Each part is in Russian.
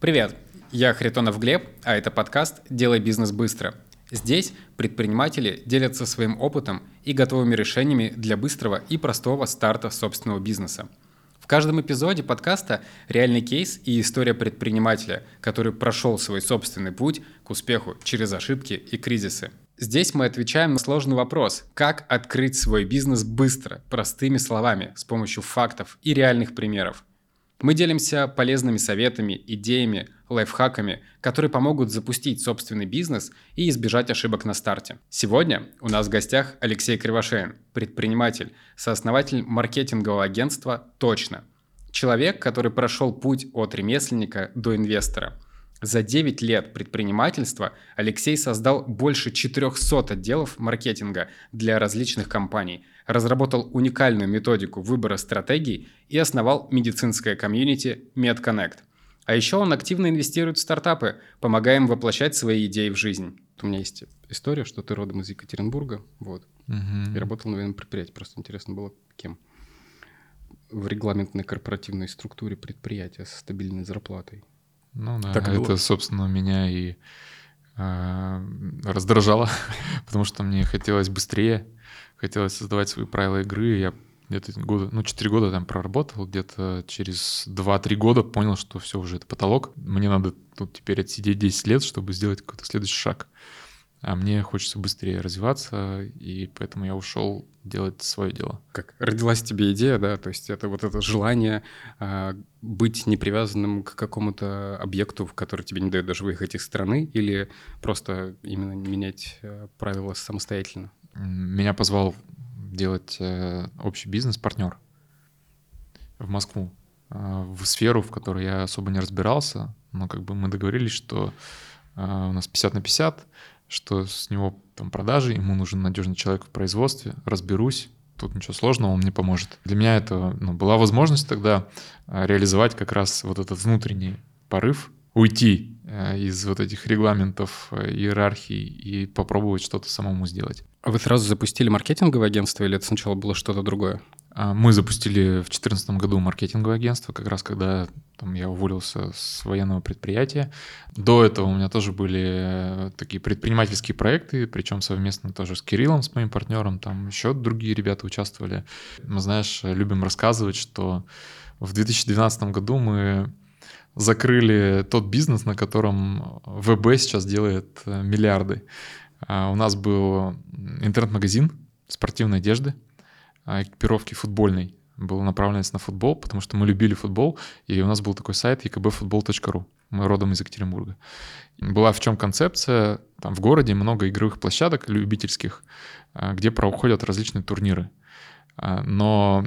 Привет, я Харитонов Глеб, а это подкаст «Делай бизнес быстро». Здесь предприниматели делятся своим опытом и готовыми решениями для быстрого и простого старта собственного бизнеса. В каждом эпизоде подкаста реальный кейс и история предпринимателя, который прошел свой собственный путь к успеху через ошибки и кризисы. Здесь мы отвечаем на сложный вопрос, как открыть свой бизнес быстро, простыми словами, с помощью фактов и реальных примеров. Мы делимся полезными советами, идеями, лайфхаками, которые помогут запустить собственный бизнес и избежать ошибок на старте. Сегодня у нас в гостях Алексей Кривошеин, предприниматель, сооснователь маркетингового агентства «Точно». Человек, который прошел путь от ремесленника до инвестора – за 9 лет предпринимательства Алексей создал больше 400 отделов маркетинга для различных компаний, разработал уникальную методику выбора стратегий и основал медицинское комьюнити MedConnect. А еще он активно инвестирует в стартапы, помогая им воплощать свои идеи в жизнь. У меня есть история, что ты родом из Екатеринбурга, вот, угу. и работал на военном предприятии. Просто интересно было, кем. В регламентной корпоративной структуре предприятия со стабильной зарплатой. Ну да, так это, было. собственно, меня и раздражало, потому что мне хотелось быстрее, хотелось создавать свои правила игры. Я где-то года, ну, 4 года там проработал, где-то через 2-3 года понял, что все, уже это потолок. Мне надо тут теперь отсидеть 10 лет, чтобы сделать какой-то следующий шаг а мне хочется быстрее развиваться, и поэтому я ушел делать свое дело. Как родилась тебе идея, да, то есть это вот это желание э, быть не привязанным к какому-то объекту, в который тебе не дает даже выехать из страны, или просто именно менять э, правила самостоятельно? Меня позвал делать э, общий бизнес партнер в Москву, э, в сферу, в которой я особо не разбирался, но как бы мы договорились, что э, у нас 50 на 50, что с него там продажи, ему нужен надежный человек в производстве, разберусь, тут ничего сложного, он мне поможет. Для меня это ну, была возможность тогда а, реализовать как раз вот этот внутренний порыв, уйти э, из вот этих регламентов, э, иерархии и попробовать что-то самому сделать. А вы сразу запустили маркетинговое агентство или это сначала было что-то другое? А, мы запустили в 2014 году маркетинговое агентство, как раз когда там, я уволился с военного предприятия. До этого у меня тоже были э, такие предпринимательские проекты, причем совместно тоже с Кириллом, с моим партнером, там еще другие ребята участвовали. Мы, знаешь, любим рассказывать, что в 2012 году мы закрыли тот бизнес, на котором ВБ сейчас делает э, миллиарды. А, у нас был интернет-магазин спортивной одежды, экипировки футбольной. Была направленность на футбол, потому что мы любили футбол, и у нас был такой сайт ekbfutbol.ru. Мы родом из Екатеринбурга. Была в чем концепция? Там в городе много игровых площадок любительских, а, где проходят различные турниры. А, но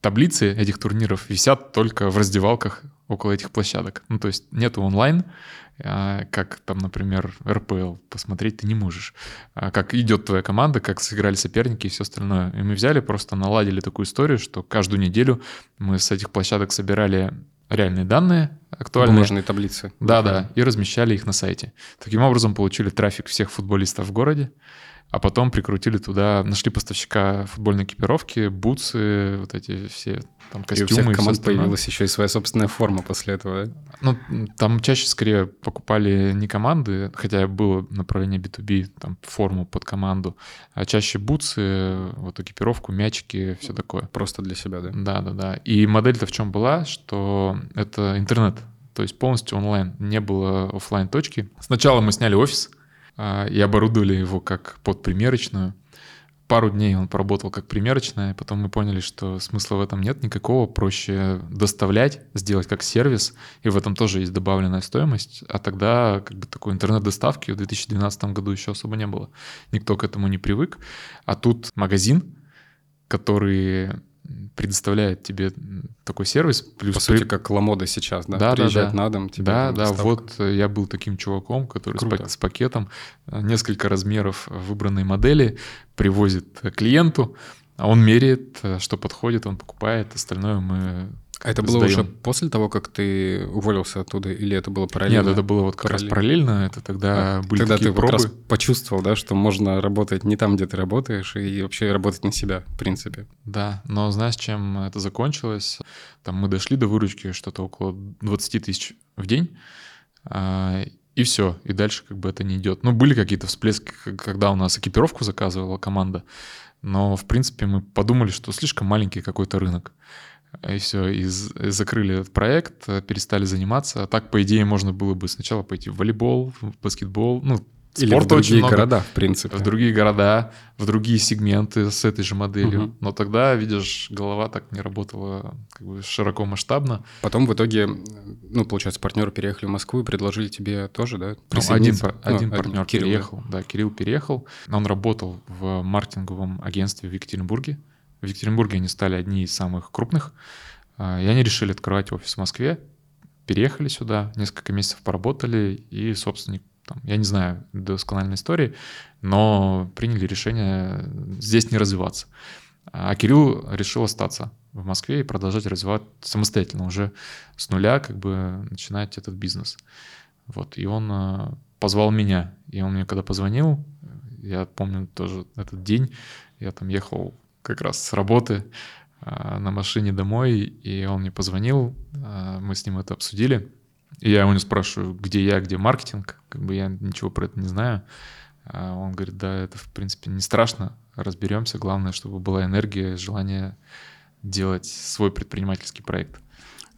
таблицы этих турниров висят только в раздевалках около этих площадок. Ну, то есть нету онлайн, а, как там, например, РПЛ посмотреть ты не можешь. А как идет твоя команда, как сыграли соперники и все остальное. И мы взяли, просто наладили такую историю, что каждую неделю мы с этих площадок собирали реальные данные актуальные. Бумажные таблицы. Да-да, и размещали их на сайте. Таким образом получили трафик всех футболистов в городе, а потом прикрутили туда, нашли поставщика футбольной экипировки, бутсы, вот эти все там костюмы. И у всех команд появилась еще и своя собственная форма после этого. Ну, там чаще скорее покупали не команды, хотя было направление B2B, там форму под команду, а чаще бутсы, вот экипировку, мячики, все такое. Просто для себя, да? Да, да, да. И модель-то в чем была, что это интернет, то есть полностью онлайн, не было офлайн точки. Сначала мы сняли офис, и оборудовали его как под примерочную. Пару дней он поработал как примерочная, потом мы поняли, что смысла в этом нет никакого, проще доставлять, сделать как сервис, и в этом тоже есть добавленная стоимость, а тогда как бы такой интернет-доставки в 2012 году еще особо не было. Никто к этому не привык, а тут магазин, который предоставляет тебе такой сервис. Плюс По сути, как Ламода сейчас, да? Да, Приезжает да, да. на дом тебе Да, да, доставка. вот э, я был таким чуваком, который с, с пакетом, э, несколько размеров выбранной модели, привозит клиенту, а он меряет, э, что подходит, он покупает, остальное мы А это было уже после того, как ты уволился оттуда, или это было параллельно? Нет, это было вот как параллельно. раз параллельно. Это тогда а, были Тогда такие ты пробы. как раз почувствовал, да, что можно работать не там, где ты работаешь, и вообще работать на себя, в принципе. Да, но знаешь, чем это закончилось? Там мы дошли до выручки что-то около 20 тысяч в день, а, и все, и дальше как бы это не идет. Ну, были какие-то всплески, когда у нас экипировку заказывала команда, но, в принципе, мы подумали, что слишком маленький какой-то рынок. И все, и закрыли этот проект, перестали заниматься. А так, по идее, можно было бы сначала пойти в волейбол, в баскетбол, ну, или в другие много, города, в принципе. В другие города, в другие сегменты с этой же моделью. Угу. Но тогда, видишь, голова так не работала как бы широко масштабно. Потом в итоге, ну, получается, партнеры переехали в Москву и предложили тебе тоже, да? Ну, один, ну, один партнер Кирилл, переехал, да. да, Кирилл переехал. Он работал в маркетинговом агентстве в Екатеринбурге. В Екатеринбурге они стали одни из самых крупных. А, и они решили открывать офис в Москве. Переехали сюда, несколько месяцев поработали, и собственник там, я не знаю доскональной истории, но приняли решение здесь не развиваться. А Кирилл решил остаться в Москве и продолжать развивать самостоятельно, уже с нуля как бы начинать этот бизнес. Вот, и он э, позвал меня, и он мне когда позвонил, я помню тоже этот день, я там ехал как раз с работы э, на машине домой, и он мне позвонил, э, мы с ним это обсудили, и я у него спрашиваю, где я, где маркетинг, как бы я ничего про это не знаю. А он говорит, да, это в принципе не страшно, разберемся, главное, чтобы была энергия, желание делать свой предпринимательский проект.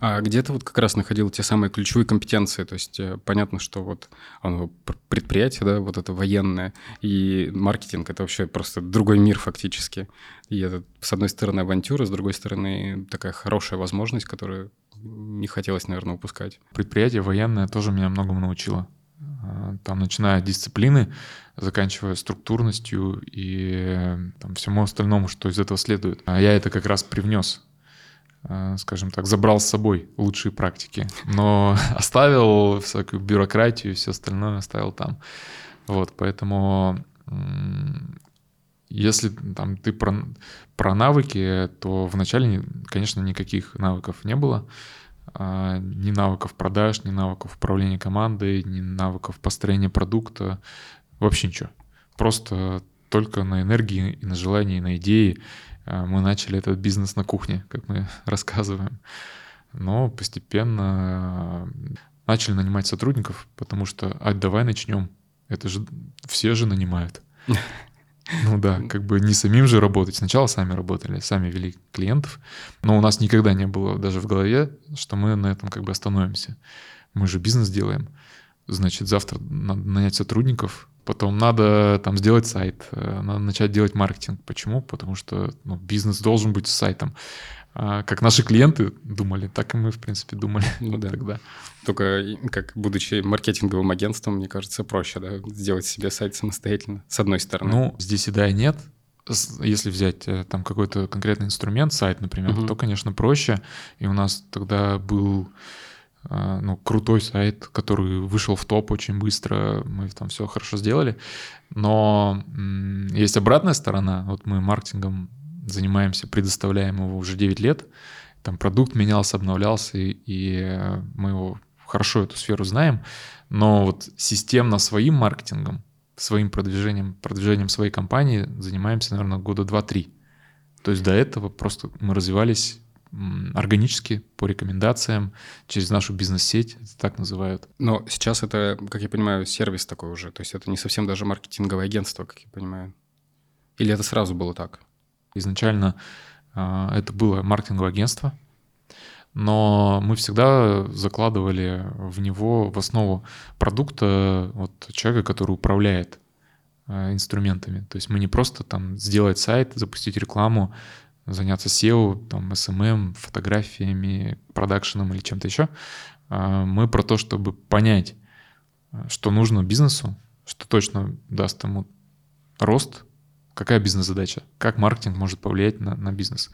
А где ты вот как раз находил те самые ключевые компетенции? То есть э, понятно, что вот оно предприятие, да, вот это военное, и маркетинг — это вообще просто другой мир фактически. И это, с одной стороны, авантюра, с другой стороны, такая хорошая возможность, которую не хотелось, наверное, упускать. Предприятие военное тоже меня многому научило. А, там, начиная от дисциплины, заканчивая структурностью и там, всему остальному, что из этого следует. А я это как раз привнес скажем так, забрал с собой лучшие практики, но оставил всякую бюрократию и все остальное оставил там. Вот, поэтому если там ты про, про навыки, то вначале, конечно, никаких навыков не было. А, ни навыков продаж, ни навыков управления командой, ни навыков построения продукта, вообще ничего. Просто только на энергии и на желании, и на идеи мы начали этот бизнес на кухне, как мы рассказываем. Но постепенно а, начали нанимать сотрудников, потому что, а давай начнем. Это же все же нанимают. Ну да, как бы не самим же работать. Сначала сами работали, сами вели клиентов, но у нас никогда не было даже в голове, что мы на этом как бы остановимся. Мы же бизнес делаем. Значит, завтра надо нанять сотрудников, потом надо там сделать сайт, э, надо начать делать маркетинг. Почему? Потому что ну, бизнес должен быть с сайтом. А, как наши клиенты думали, так и мы, в принципе, думали ну, да. тогда. Только как будучи маркетинговым агентством, мне кажется, проще да, сделать себе сайт самостоятельно, с одной стороны. Ну, здесь и да, и нет. Если взять э, там какой-то конкретный инструмент, сайт, например, угу. то, конечно, проще. И у нас тогда был ну, крутой сайт, который вышел в топ очень быстро, мы там все хорошо сделали. Но есть обратная сторона. Вот мы маркетингом занимаемся, предоставляем его уже 9 лет. Там продукт менялся, обновлялся, и, и мы его хорошо эту сферу знаем. Но вот системно своим маркетингом, своим продвижением, продвижением своей компании занимаемся, наверное, года 2-3. То есть до этого просто мы развивались органически, по рекомендациям, через нашу бизнес-сеть, это так называют. Но сейчас это, как я понимаю, сервис такой уже, то есть это не совсем даже маркетинговое агентство, как я понимаю. Или это сразу было так? Изначально э, это было маркетинговое агентство, но мы всегда закладывали в него в основу продукта вот человека, который управляет э, инструментами. То есть мы не просто там сделать сайт, запустить рекламу, заняться SEO, там, SMM, фотографиями, продакшеном или чем-то еще. Э, мы про то, чтобы понять, что нужно бизнесу, что точно даст ему рост, Какая бизнес-задача? Как маркетинг может повлиять на, на бизнес?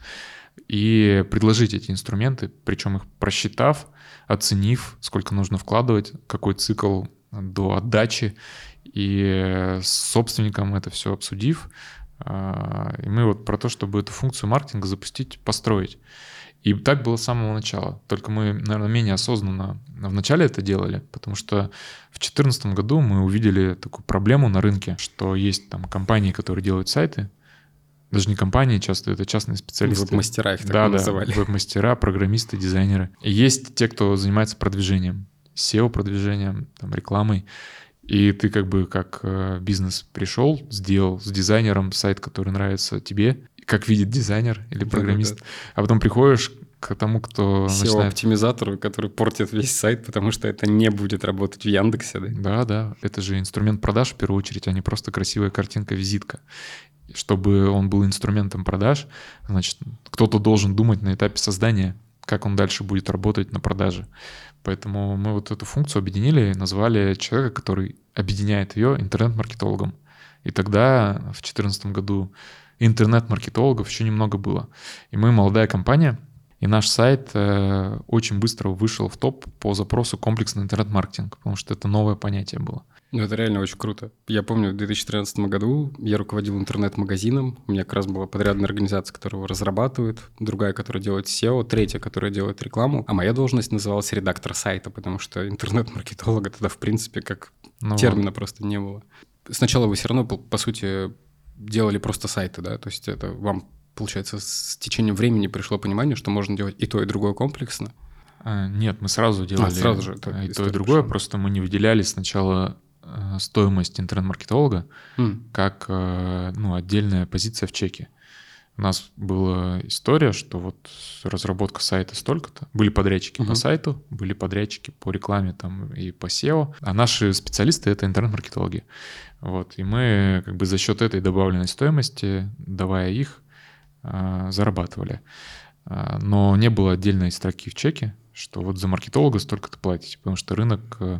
И предложить эти инструменты, причем их просчитав, оценив, сколько нужно вкладывать, какой цикл до отдачи, и с собственником это все обсудив. А, и мы вот про то, чтобы эту функцию маркетинга запустить, построить. И так было с самого начала. Только мы, наверное, менее осознанно в начале это делали, потому что в 2014 году мы увидели такую проблему на рынке, что есть там компании, которые делают сайты, даже не компании часто, это частные специалисты. Веб-мастера их так да, называли. Да, веб-мастера, программисты, дизайнеры. И есть те, кто занимается продвижением, SEO-продвижением, там, рекламой. И ты как бы как э, бизнес пришел, сделал с дизайнером сайт, который нравится тебе, как видит дизайнер или программист. Да, да, да. А потом приходишь к тому, кто SEO-оптимизатору, начинает... который портит весь сайт, потому что это не будет работать в Яндексе, да? Да, да. Это же инструмент продаж в первую очередь, а не просто красивая картинка-визитка. Чтобы он был инструментом продаж, значит, кто-то должен думать на этапе создания, как он дальше будет работать на продаже. Поэтому мы вот эту функцию объединили и назвали человека, который объединяет ее интернет-маркетологом. И тогда, в 2014 году, интернет-маркетологов еще немного было. И мы молодая компания, и наш сайт э, очень быстро вышел в топ по запросу комплексный интернет-маркетинг, потому что это новое понятие было. Ну, это реально очень круто. Я помню, в 2013 году я руководил интернет-магазином. У меня как раз была подрядная организация, которая его разрабатывает, другая, которая делает SEO, третья, которая делает рекламу. А моя должность называлась редактор сайта, потому что интернет-маркетолога тогда, в принципе, как ну, термина вот. просто не было. Сначала вы все равно, по сути, делали просто сайты, да? То есть это вам получается, с течением времени пришло понимание, что можно делать и то, и другое комплексно? А, нет, мы сразу делали а, сразу же, и то, и другое, пошла. просто мы не выделяли сначала стоимость интернет-маркетолога mm. как э, ну, отдельная позиция в чеке. У нас была история, что вот разработка сайта столько-то. Были подрядчики uh-huh. по сайту, были подрядчики по рекламе там и по SEO, а наши специалисты — это интернет-маркетологи. Вот, и мы как бы за счет этой добавленной стоимости, давая их, а, зарабатывали. Но не было отдельной строки в чеке, что вот за маркетолога столько-то платите, потому что рынок, э,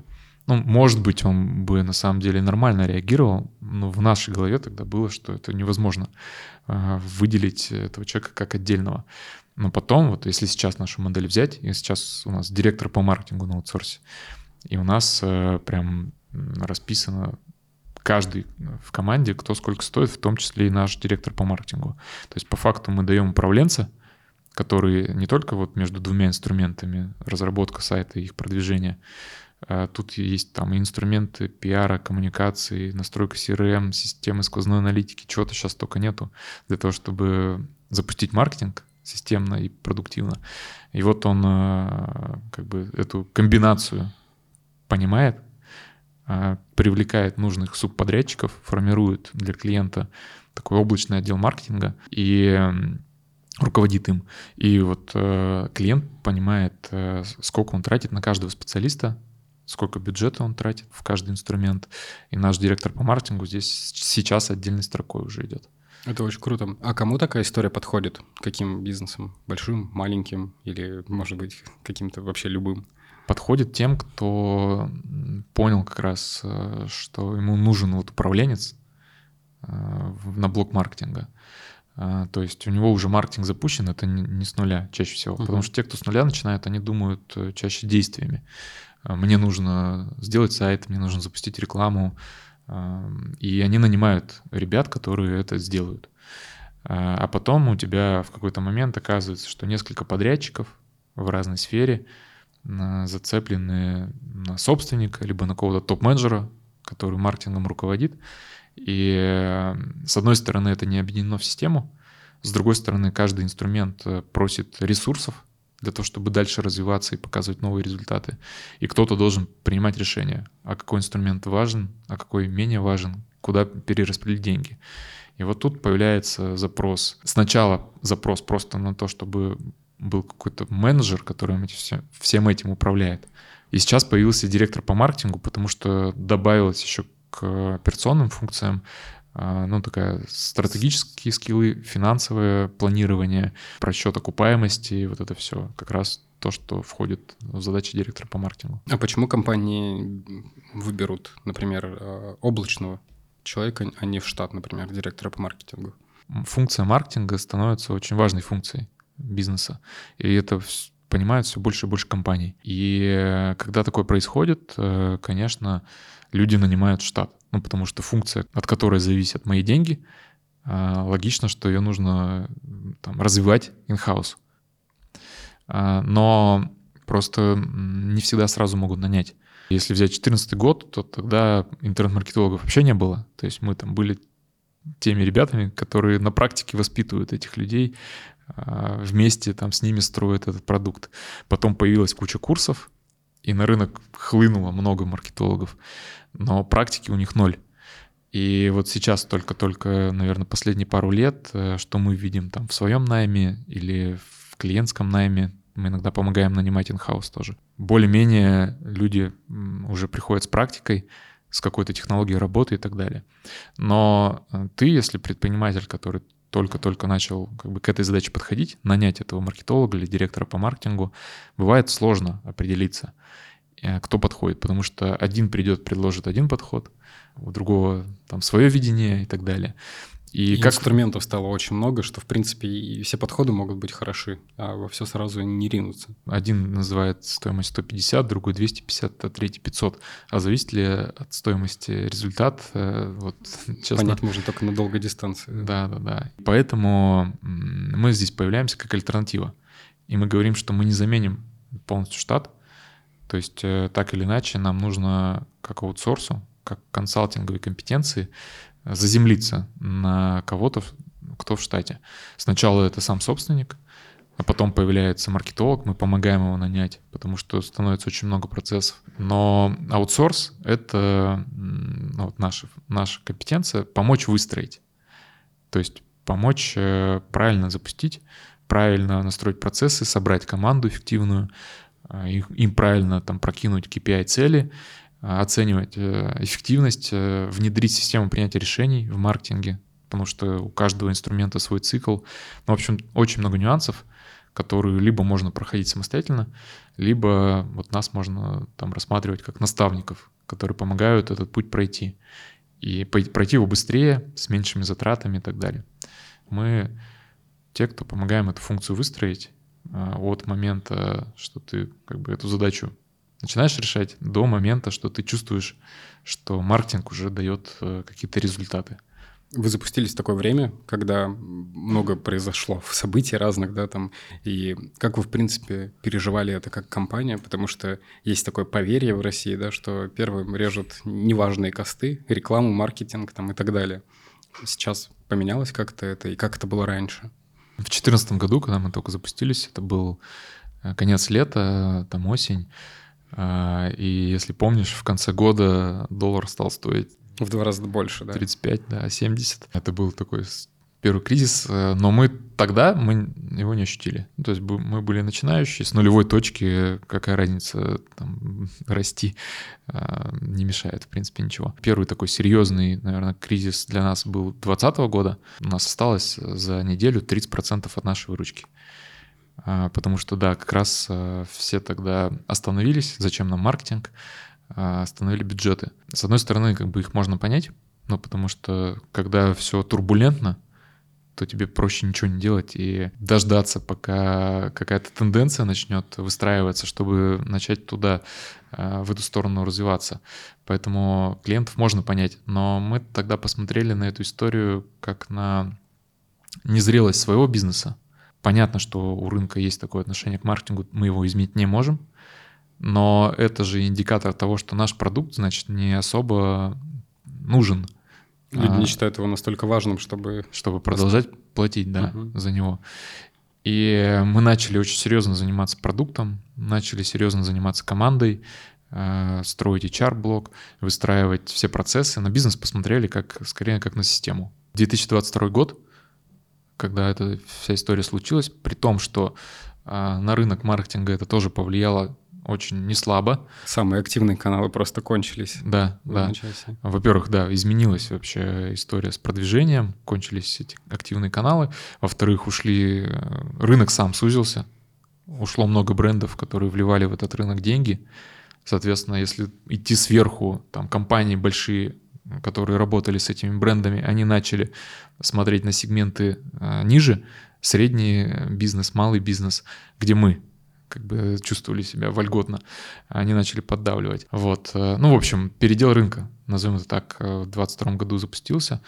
ну, может быть, он бы на самом деле нормально реагировал, но в нашей голове тогда было, что это невозможно а, выделить этого человека как отдельного. Но потом, вот если сейчас нашу модель взять, и сейчас у нас директор по маркетингу на аутсорсе, и у нас э, прям расписано каждый в команде, кто сколько стоит, в том числе и наш директор по маркетингу. То есть по факту мы даем управленца, который не только вот между двумя инструментами, разработка сайта и их продвижение, тут есть там инструменты пиара, коммуникации, настройка CRM, системы сквозной аналитики, чего-то сейчас только нету для того, чтобы запустить маркетинг системно и продуктивно. И вот он а, как бы эту комбинацию понимает, а, привлекает нужных субподрядчиков, формирует для клиента такой облачный отдел маркетинга и руководит им. И вот клиент понимает, сколько он тратит на каждого специалиста, сколько бюджета он тратит в каждый инструмент. И наш директор по маркетингу здесь сейчас отдельной строкой уже идет. Это очень круто. А кому такая история подходит? Каким бизнесом? Большим, маленьким или, может быть, каким-то вообще любым? подходит тем, кто понял как раз, э, что ему нужен вот управленец э, на блок маркетинга. Э, то есть у него уже маркетинг запущен, это не с нуля чаще всего. Uh-huh. Потому что те, кто с нуля начинают, они думают чаще действиями. Мне нужно сделать сайт, мне нужно запустить рекламу. И они нанимают ребят, которые это сделают. А потом у тебя в какой-то момент оказывается, что несколько подрядчиков в разной сфере — зацеплены на собственника, либо на какого-то топ-менеджера, который маркетингом руководит. И с одной стороны это не объединено в систему, с другой стороны каждый инструмент э, просит ресурсов для того, чтобы дальше развиваться и показывать новые результаты. И кто-то должен принимать решение, а какой инструмент важен, а какой менее важен, куда перераспределить деньги. И вот тут появляется запрос. Сначала запрос просто на то, чтобы был какой-то менеджер, который все, всем этим управляет. И сейчас появился директор по маркетингу, потому что добавилось еще к операционным функциям ну, такая стратегические скиллы, финансовое планирование, просчет окупаемости, вот это все как раз то, что входит в задачи директора по маркетингу. А почему компании выберут, например, а, облачного человека, а не в штат, например, директора по маркетингу? Функция маркетинга становится очень важной функцией бизнеса. И это понимают все больше и больше компаний. И э, когда такое происходит, э, конечно, люди нанимают штат. Ну, потому что функция, от которой зависят мои деньги, э, логично, что ее нужно там, развивать in-house. а, но просто не всегда сразу могут нанять. Если взять 2014 год, то тогда интернет-маркетологов вообще не было. То есть мы там были теми ребятами, которые на практике воспитывают этих людей, а, вместе там с ними строят этот продукт. Потом появилась куча курсов, и на рынок хлынуло много маркетологов, но практики у них ноль. И вот сейчас только-только, наверное, последние пару лет, э, что мы видим там в своем найме или в клиентском найме, мы иногда помогаем нанимать инхаус тоже. Более-менее люди уже приходят с практикой, с какой-то технологией работы и так далее. Но э, ты, если предприниматель, который только-только начал как бы к этой задаче подходить, нанять этого маркетолога или директора по маркетингу, бывает сложно определиться, э, кто подходит, потому что один придет, предложит один подход, у другого там свое видение и так далее. И, и как... инструментов стало очень много, что, в принципе, и все подходы могут быть хороши, а во все сразу не ринуться. Один называет стоимость 150, другой 250, а третий 500. А зависит ли от стоимости результат? Э, вот, честно... Понять можно только на долгой дистанции. Да, да, да. Поэтому мы здесь появляемся как альтернатива. И мы говорим, что мы не заменим полностью штат. То есть э, так или иначе нам нужно как аутсорсу, как консалтинговые компетенции заземлиться на кого-то, кто в штате. Сначала это сам собственник, а потом появляется маркетолог, мы помогаем его нанять, потому что становится очень много процессов. Но аутсорс — это ну, вот наша, наша компетенция — помочь выстроить. То есть помочь э, правильно запустить, правильно настроить процессы, собрать команду эффективную, э, им правильно там прокинуть KPI-цели, оценивать э, эффективность, э, внедрить систему принятия решений в маркетинге, потому что у каждого инструмента свой цикл. Ну, в общем, очень много нюансов, которые либо можно проходить самостоятельно, либо вот нас можно там рассматривать как наставников, которые помогают этот путь пройти. И пройти его быстрее, с меньшими затратами и так далее. Мы те, кто помогаем эту функцию выстроить от момента, что ты как бы эту задачу начинаешь решать до момента, что ты чувствуешь, что маркетинг уже дает э, какие-то результаты. Вы запустились в такое время, когда много произошло в событий разных, да, там, и как вы, в принципе, переживали это как компания, потому что есть такое поверье в России, да, что первым режут неважные косты, рекламу, маркетинг там и так далее. Сейчас поменялось как-то это, и как это было раньше? В 2014 году, когда мы только запустились, это был э, конец лета, там осень, и если помнишь, в конце года доллар стал стоить... В два раза больше, да? 35, да, 70. Это был такой первый кризис, э, но мы тогда мы его не ощутили. Ну, то есть мы были начинающие, с нулевой точки, какая разница там, расти, а, не мешает, в принципе, ничего. Первый такой серьезный, наверное, кризис для нас был 2020 года. У нас осталось за неделю 30% от нашей выручки. А, потому что, да, как раз а, все тогда остановились, зачем нам маркетинг, а, остановили бюджеты. С одной стороны, как бы их можно понять, ну, потому что когда все турбулентно, то тебе проще ничего не делать и дождаться, пока какая-то тенденция начнет выстраиваться, чтобы начать туда, в эту сторону развиваться. Поэтому клиентов можно понять. Но мы тогда посмотрели на эту историю как на незрелость своего бизнеса. Понятно, что у рынка есть такое отношение к маркетингу, мы его изменить не можем, но это же индикатор того, что наш продукт, значит, не особо нужен. Люди а, не считают его настолько важным, чтобы... Чтобы продолжать платить, да, угу. за него. И мы начали очень серьезно заниматься продуктом, начали серьезно заниматься командой, э, строить HR-блок, выстраивать все процессы. На бизнес посмотрели как, скорее как на систему. 2022 год — когда эта вся история случилась, при том, что э, на рынок маркетинга это тоже повлияло очень неслабо. Самые активные каналы просто кончились. Да, да. Во-первых, да, изменилась вообще история с продвижением, кончились эти активные каналы. Во-вторых, ушли, э, рынок сам сузился, ушло много брендов, которые вливали в этот рынок деньги. Соответственно, если идти сверху, там компании большие которые работали с этими брендами, они начали смотреть на сегменты а, ниже, средний бизнес, малый бизнес, где мы как бы чувствовали себя вольготно, они начали поддавливать. Вот. Э, ну, в общем, передел рынка, назовем это так, э, в 2022 году запустился,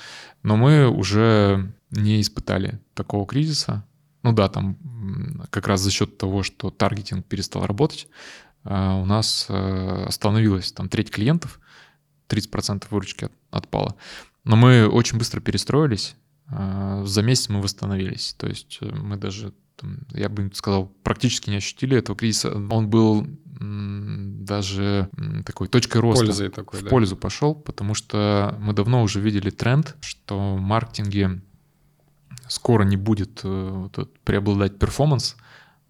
но мы уже не испытали такого кризиса, ну да, там как раз за счет того, что таргетинг перестал работать, а, у нас э, остановилась там треть клиентов, 30% выручки отпало. Но мы очень быстро перестроились, а, за месяц мы восстановились. То есть э, мы даже, я бы сказал, практически не ощутили этого кризиса. Он был даже такой точкой роста. Пользой такой, в да. пользу пошел, потому что мы давно уже видели тренд, что в маркетинге скоро не будет э, вот, преобладать перформанс,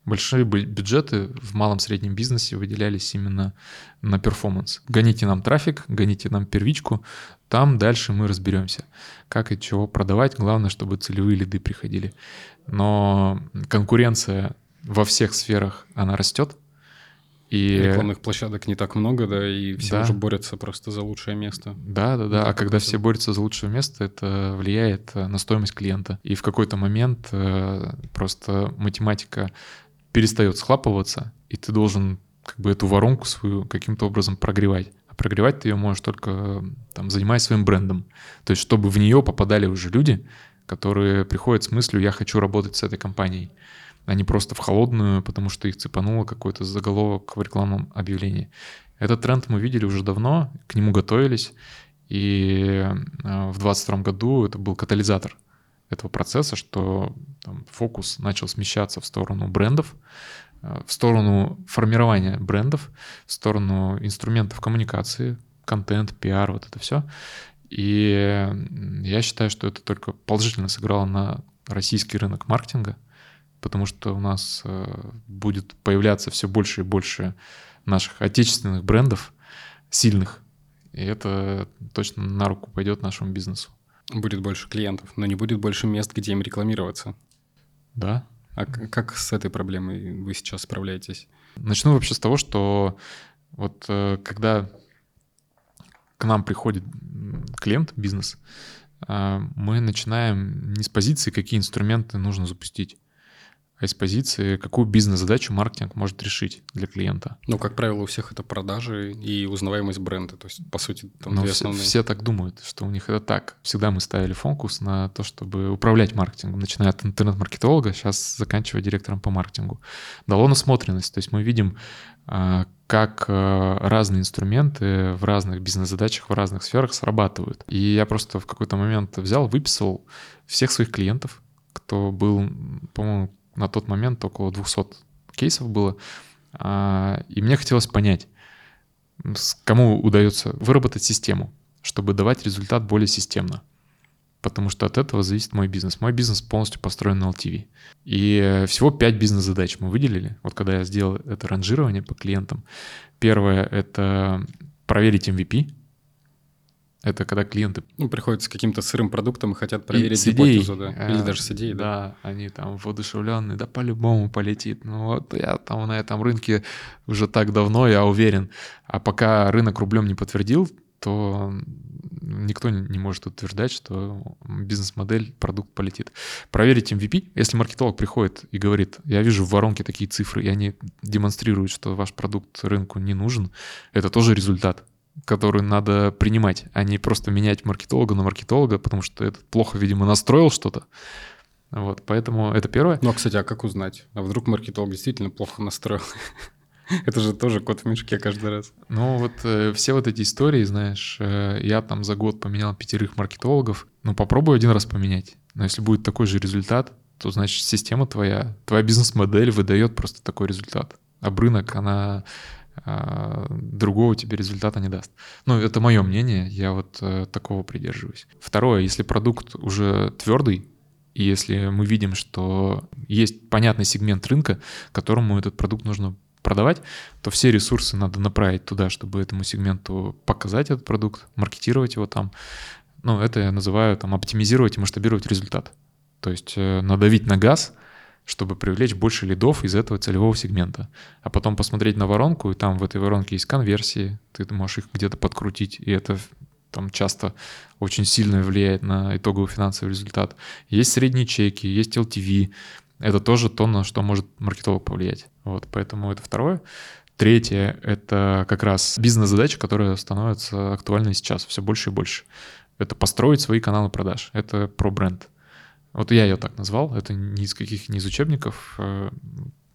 большие бюджеты в малом среднем бизнесе выделялись именно на перформанс. Гоните нам трафик, гоните нам первичку, там дальше мы разберемся, как и чего продавать. Главное, чтобы целевые лиды приходили. Но конкуренция во всех сферах, она растет. И... Рекламных площадок не так много, да, и все да. уже борются просто за лучшее место. Да, да, да. А когда все борются за лучшее место, это влияет на стоимость клиента. И в какой-то момент э, просто математика перестает схлапываться, и ты должен как бы эту воронку свою каким-то образом прогревать. А прогревать ты ее можешь только там, занимаясь своим брендом. То есть чтобы в нее попадали уже люди, которые приходят с мыслью «я хочу работать с этой компанией», а не просто в холодную, потому что их цепануло какой-то заголовок в рекламном объявлении. Этот тренд мы видели уже давно, к нему готовились, и э, в 2022 году это был катализатор – этого процесса, что там, фокус начал смещаться в сторону брендов, э, в сторону формирования брендов, в сторону инструментов коммуникации, контент, пиар, вот это все. И я считаю, что это только положительно сыграло на российский рынок маркетинга, потому что у нас э, будет появляться все больше и больше наших отечественных брендов, сильных, и это точно на руку пойдет нашему бизнесу. Будет больше клиентов, но не будет больше мест, где им рекламироваться. Да. А как с этой проблемой вы сейчас справляетесь? Начну вообще с того, что вот э, когда к нам приходит клиент, бизнес, э, мы начинаем не с позиции, какие инструменты нужно запустить, из позиции, какую бизнес-задачу маркетинг может решить для клиента. Ну, как правило, у всех это продажи и узнаваемость бренда. То есть, по сути, там Но две все, основные. Все так думают, что у них это так. Всегда мы ставили фокус на то, чтобы управлять маркетингом, начиная от интернет-маркетолога, сейчас заканчивая директором по маркетингу. Дало насмотренность. То есть мы видим, а, как а, разные инструменты в разных бизнес-задачах, в разных сферах срабатывают. И я просто в какой-то момент взял, выписал всех своих клиентов, кто был, по-моему, на тот момент около 200 кейсов было. А, и мне хотелось понять, кому удается выработать систему, чтобы давать результат более системно. Потому что от этого зависит мой бизнес. Мой бизнес полностью построен на LTV. И всего 5 бизнес-задач мы выделили. Вот когда я сделал это ранжирование по клиентам. Первое — это проверить MVP, это когда клиенты... Ну, приходят с каким-то сырым продуктом и хотят проверить и гипотезу, да. Или э, даже с идеей, да. Да, они там воодушевленные, да по-любому полетит. Ну вот я там на этом рынке уже так давно, я уверен. А пока рынок рублем не подтвердил, то никто не может утверждать, что бизнес-модель, продукт полетит. Проверить MVP. Если маркетолог приходит и говорит, я вижу в воронке такие цифры, и они демонстрируют, что ваш продукт рынку не нужен, это тоже результат который надо принимать, а не просто менять маркетолога на маркетолога, потому что этот плохо, видимо, настроил что-то. Вот, поэтому это первое. Ну, а, кстати, а как узнать? А вдруг маркетолог действительно плохо настроил? Это же тоже кот в мешке каждый раз. Ну вот э, все вот эти истории, знаешь, э, я там за год поменял пятерых маркетологов. Ну попробуй один раз поменять. Но если будет такой же результат, то значит система твоя, твоя бизнес-модель выдает просто такой результат. А рынок, она другого тебе результата не даст. Ну, это мое мнение, я вот э, такого придерживаюсь. Второе, если продукт уже твердый, и если мы видим, что есть понятный сегмент рынка, которому этот продукт нужно продавать, то все ресурсы надо направить туда, чтобы этому сегменту показать этот продукт, маркетировать его там. Ну, это я называю там оптимизировать и масштабировать результат. То есть э, надавить на газ — чтобы привлечь больше лидов из этого целевого сегмента. А потом посмотреть на воронку, и там в этой воронке есть конверсии, ты можешь их где-то подкрутить, и это там часто очень сильно влияет на итоговый финансовый результат. Есть средние чеки, есть LTV, это тоже то, на что может маркетолог повлиять. Вот, поэтому это второе. Третье — это как раз бизнес-задача, которая становится актуальной сейчас все больше и больше. Это построить свои каналы продаж. Это про бренд. Вот я ее так назвал, это не из каких не из учебников. Э,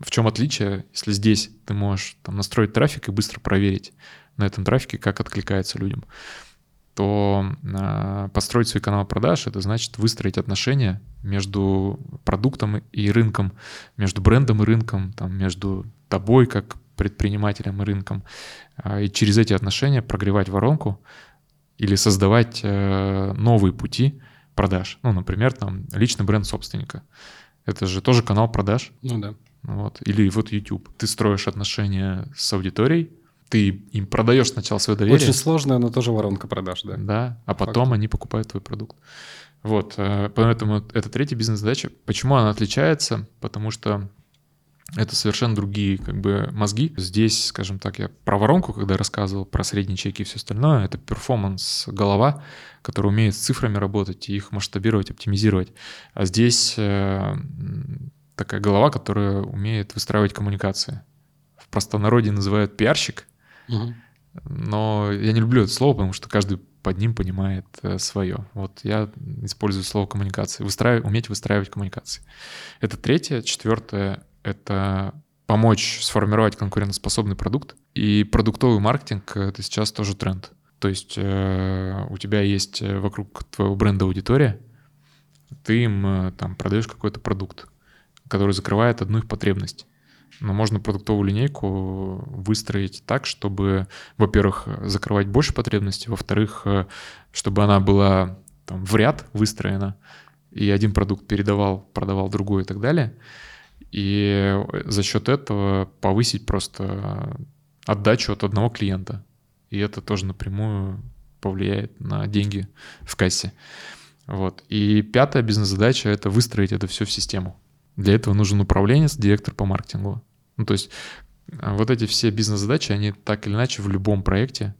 в чем отличие, если здесь ты можешь там, настроить трафик и быстро проверить на этом трафике, как откликается людям, то э, построить свой канал продаж это значит выстроить отношения между продуктом и рынком, между брендом и рынком, там, между тобой как предпринимателем и рынком, э, и через эти отношения прогревать воронку или создавать новые пути продаж. Ну, например, там личный бренд собственника. Это же тоже канал продаж. Ну да. Вот. Или вот YouTube. Ты строишь отношения с аудиторией, ты им продаешь сначала свое доверие. Очень сложная, но тоже воронка продаж, да. Да, а потом Факт. они покупают твой продукт. Вот, э, поэтому это третья бизнес-задача. Почему она отличается? Потому что это совершенно другие как бы мозги. Здесь, скажем так, я про воронку, когда рассказывал про средние чеки и все остальное, это перформанс голова, которая умеет с цифрами работать и их масштабировать, оптимизировать. А здесь э, такая голова, которая умеет выстраивать коммуникации. В простонародье называют пиарщик, угу. но я не люблю это слово, потому что каждый под ним понимает э, свое. Вот я использую слово коммуникации. Выстраив... Уметь выстраивать коммуникации. Это третье. Четвертое — это помочь сформировать конкурентоспособный продукт. И продуктовый маркетинг — это сейчас тоже тренд. То есть э, у тебя есть э, вокруг твоего бренда аудитория, ты им э, там продаешь какой-то продукт, который закрывает одну их потребность. Но можно продуктовую линейку выстроить так, чтобы, во-первых, закрывать больше потребностей, во-вторых, чтобы она была там, в ряд выстроена, и один продукт передавал, продавал другой и так далее. И за счет этого повысить просто отдачу от одного клиента и это тоже напрямую повлияет на деньги в кассе. Вот. И пятая бизнес-задача — это выстроить это все в систему. Для этого нужен управленец, директор по маркетингу. Ну, то есть а, вот эти все бизнес-задачи, они так или иначе в любом проекте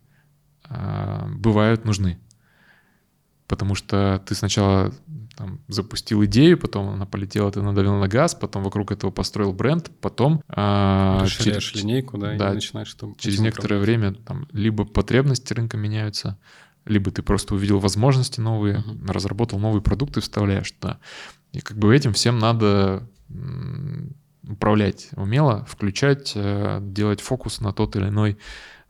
э, бывают нужны. Потому что ты сначала там, запустил идею, потом она полетела, ты надавил на газ, потом вокруг этого построил бренд, потом... Э, Расширяешь через, линейку, да, да, и начинаешь что Через некоторое время там, либо потребности рынка меняются, либо ты просто увидел возможности новые, uh-huh. разработал новые продукты, вставляешь туда. И как бы этим всем надо управлять умело, включать, э, делать фокус на тот или иной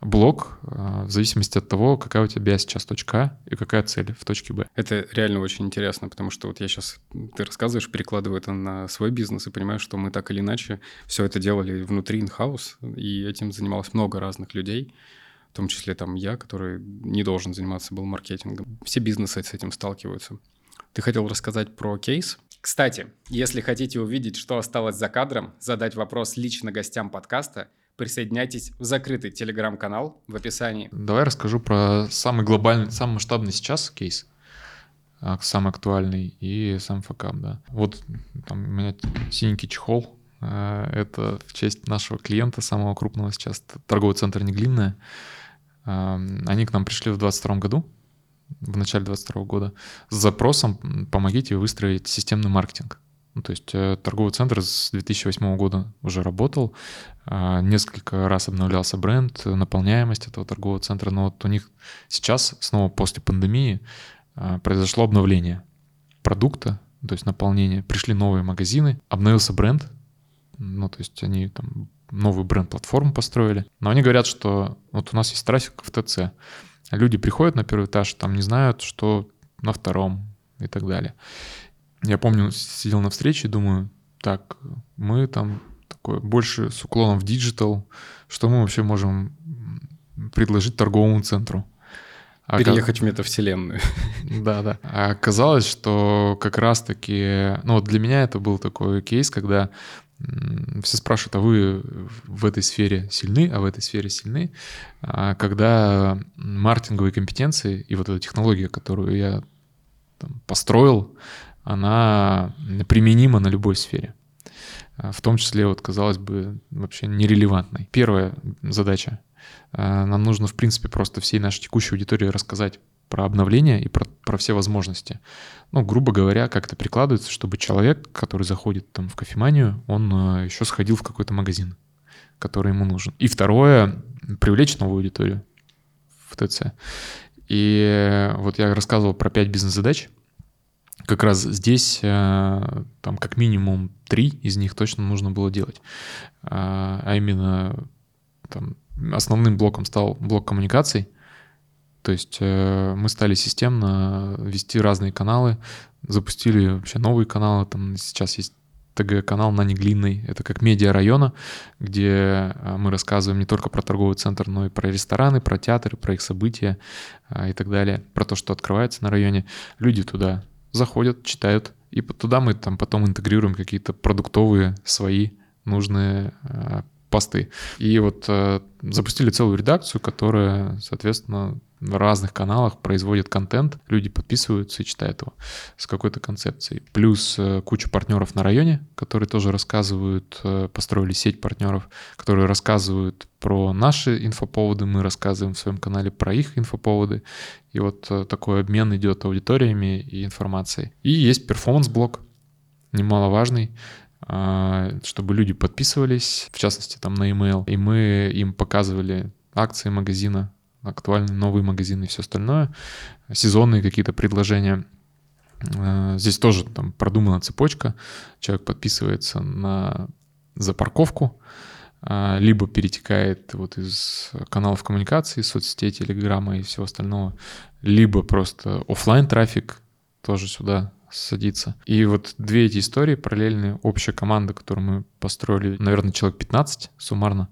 блок э, в зависимости от того, какая у тебя сейчас точка А и какая цель в точке Б. Это реально очень интересно, потому что вот я сейчас, ты рассказываешь, перекладываю это на свой бизнес и понимаю, что мы так или иначе все это делали внутри инхаус, и этим занималось много разных людей, в том числе там я, который не должен заниматься был маркетингом. Все бизнесы с этим сталкиваются. Ты хотел рассказать про кейс? Кстати, если хотите увидеть, что осталось за кадром, задать вопрос лично гостям подкаста – Присоединяйтесь в закрытый телеграм-канал в описании. Давай расскажу про самый глобальный, самый масштабный сейчас кейс, а, самый актуальный и сам факап, да. Вот там у меня синенький чехол, а, это в честь нашего клиента, самого крупного сейчас, торговый центр Неглинная. А, они к нам пришли в 2022 году, в начале 2022 года, с запросом «помогите выстроить системный маркетинг». Ну, то есть э, торговый центр с 2008 года уже работал, а, несколько раз обновлялся бренд, наполняемость этого торгового центра, но вот у них сейчас, снова после пандемии, а, произошло обновление продукта, то есть наполнение. Пришли новые магазины, обновился бренд, ну, то есть они там новую бренд-платформу построили. Но они говорят, что вот у нас есть трафик в ТЦ. Люди приходят на первый этаж, там не знают, что на втором и так далее. Я помню, сидел на встрече и думаю, так, мы там такое больше с уклоном в digital, что мы вообще можем предложить торговому центру? А Переехать как... в метавселенную. Да, да. А оказалось, что как раз-таки, ну вот для меня это был такой кейс, когда все спрашивают, а вы в этой сфере сильны, а в этой сфере сильны. А когда маркетинговые компетенции и вот эта технология, которую я там, построил, она применима на любой сфере. А, в том числе, вот, казалось бы, вообще нерелевантной. Первая задача. А, нам нужно, в принципе, просто всей нашей текущей аудитории рассказать про обновление и про, про все возможности. Ну, грубо говоря, как это прикладывается, чтобы человек, который заходит там в кофеманию, он а, еще сходил в какой-то магазин, который ему нужен. И второе, привлечь новую аудиторию в ТЦ. И вот я рассказывал про пять бизнес-задач, как раз здесь э, там как минимум три из них точно нужно было делать. А, а именно там, основным блоком стал блок коммуникаций. То есть э, мы стали системно вести разные каналы, запустили вообще новые каналы. Там сейчас есть ТГ-канал на Неглинной. Это как медиа района, где э, мы рассказываем не только про торговый центр, но и про рестораны, про театры, про их события и так далее, про то, что открывается на районе. Люди туда заходят, читают, и туда мы там потом интегрируем какие-то продуктовые свои нужные э, посты. И вот э, запустили целую редакцию, которая, соответственно, в разных каналах производит контент, люди подписываются и читают его с какой-то концепцией. Плюс э, куча партнеров на районе, которые тоже рассказывают, э, построили сеть партнеров, которые рассказывают про наши инфоповоды, мы рассказываем в своем канале про их инфоповоды. И вот э, такой обмен идет аудиториями и информацией. И есть performance-блок, немаловажный, чтобы люди подписывались, в частности, там на email, и мы им показывали акции магазина, актуальны новые магазины и все остальное, сезонные какие-то предложения. Э, здесь тоже там продумана цепочка. Человек подписывается на за парковку, э, либо перетекает вот из каналов коммуникации, соцсетей, телеграмма и всего остального, либо просто офлайн трафик тоже сюда садится. И вот две эти истории параллельные, общая команда, которую мы построили, наверное, человек 15 суммарно,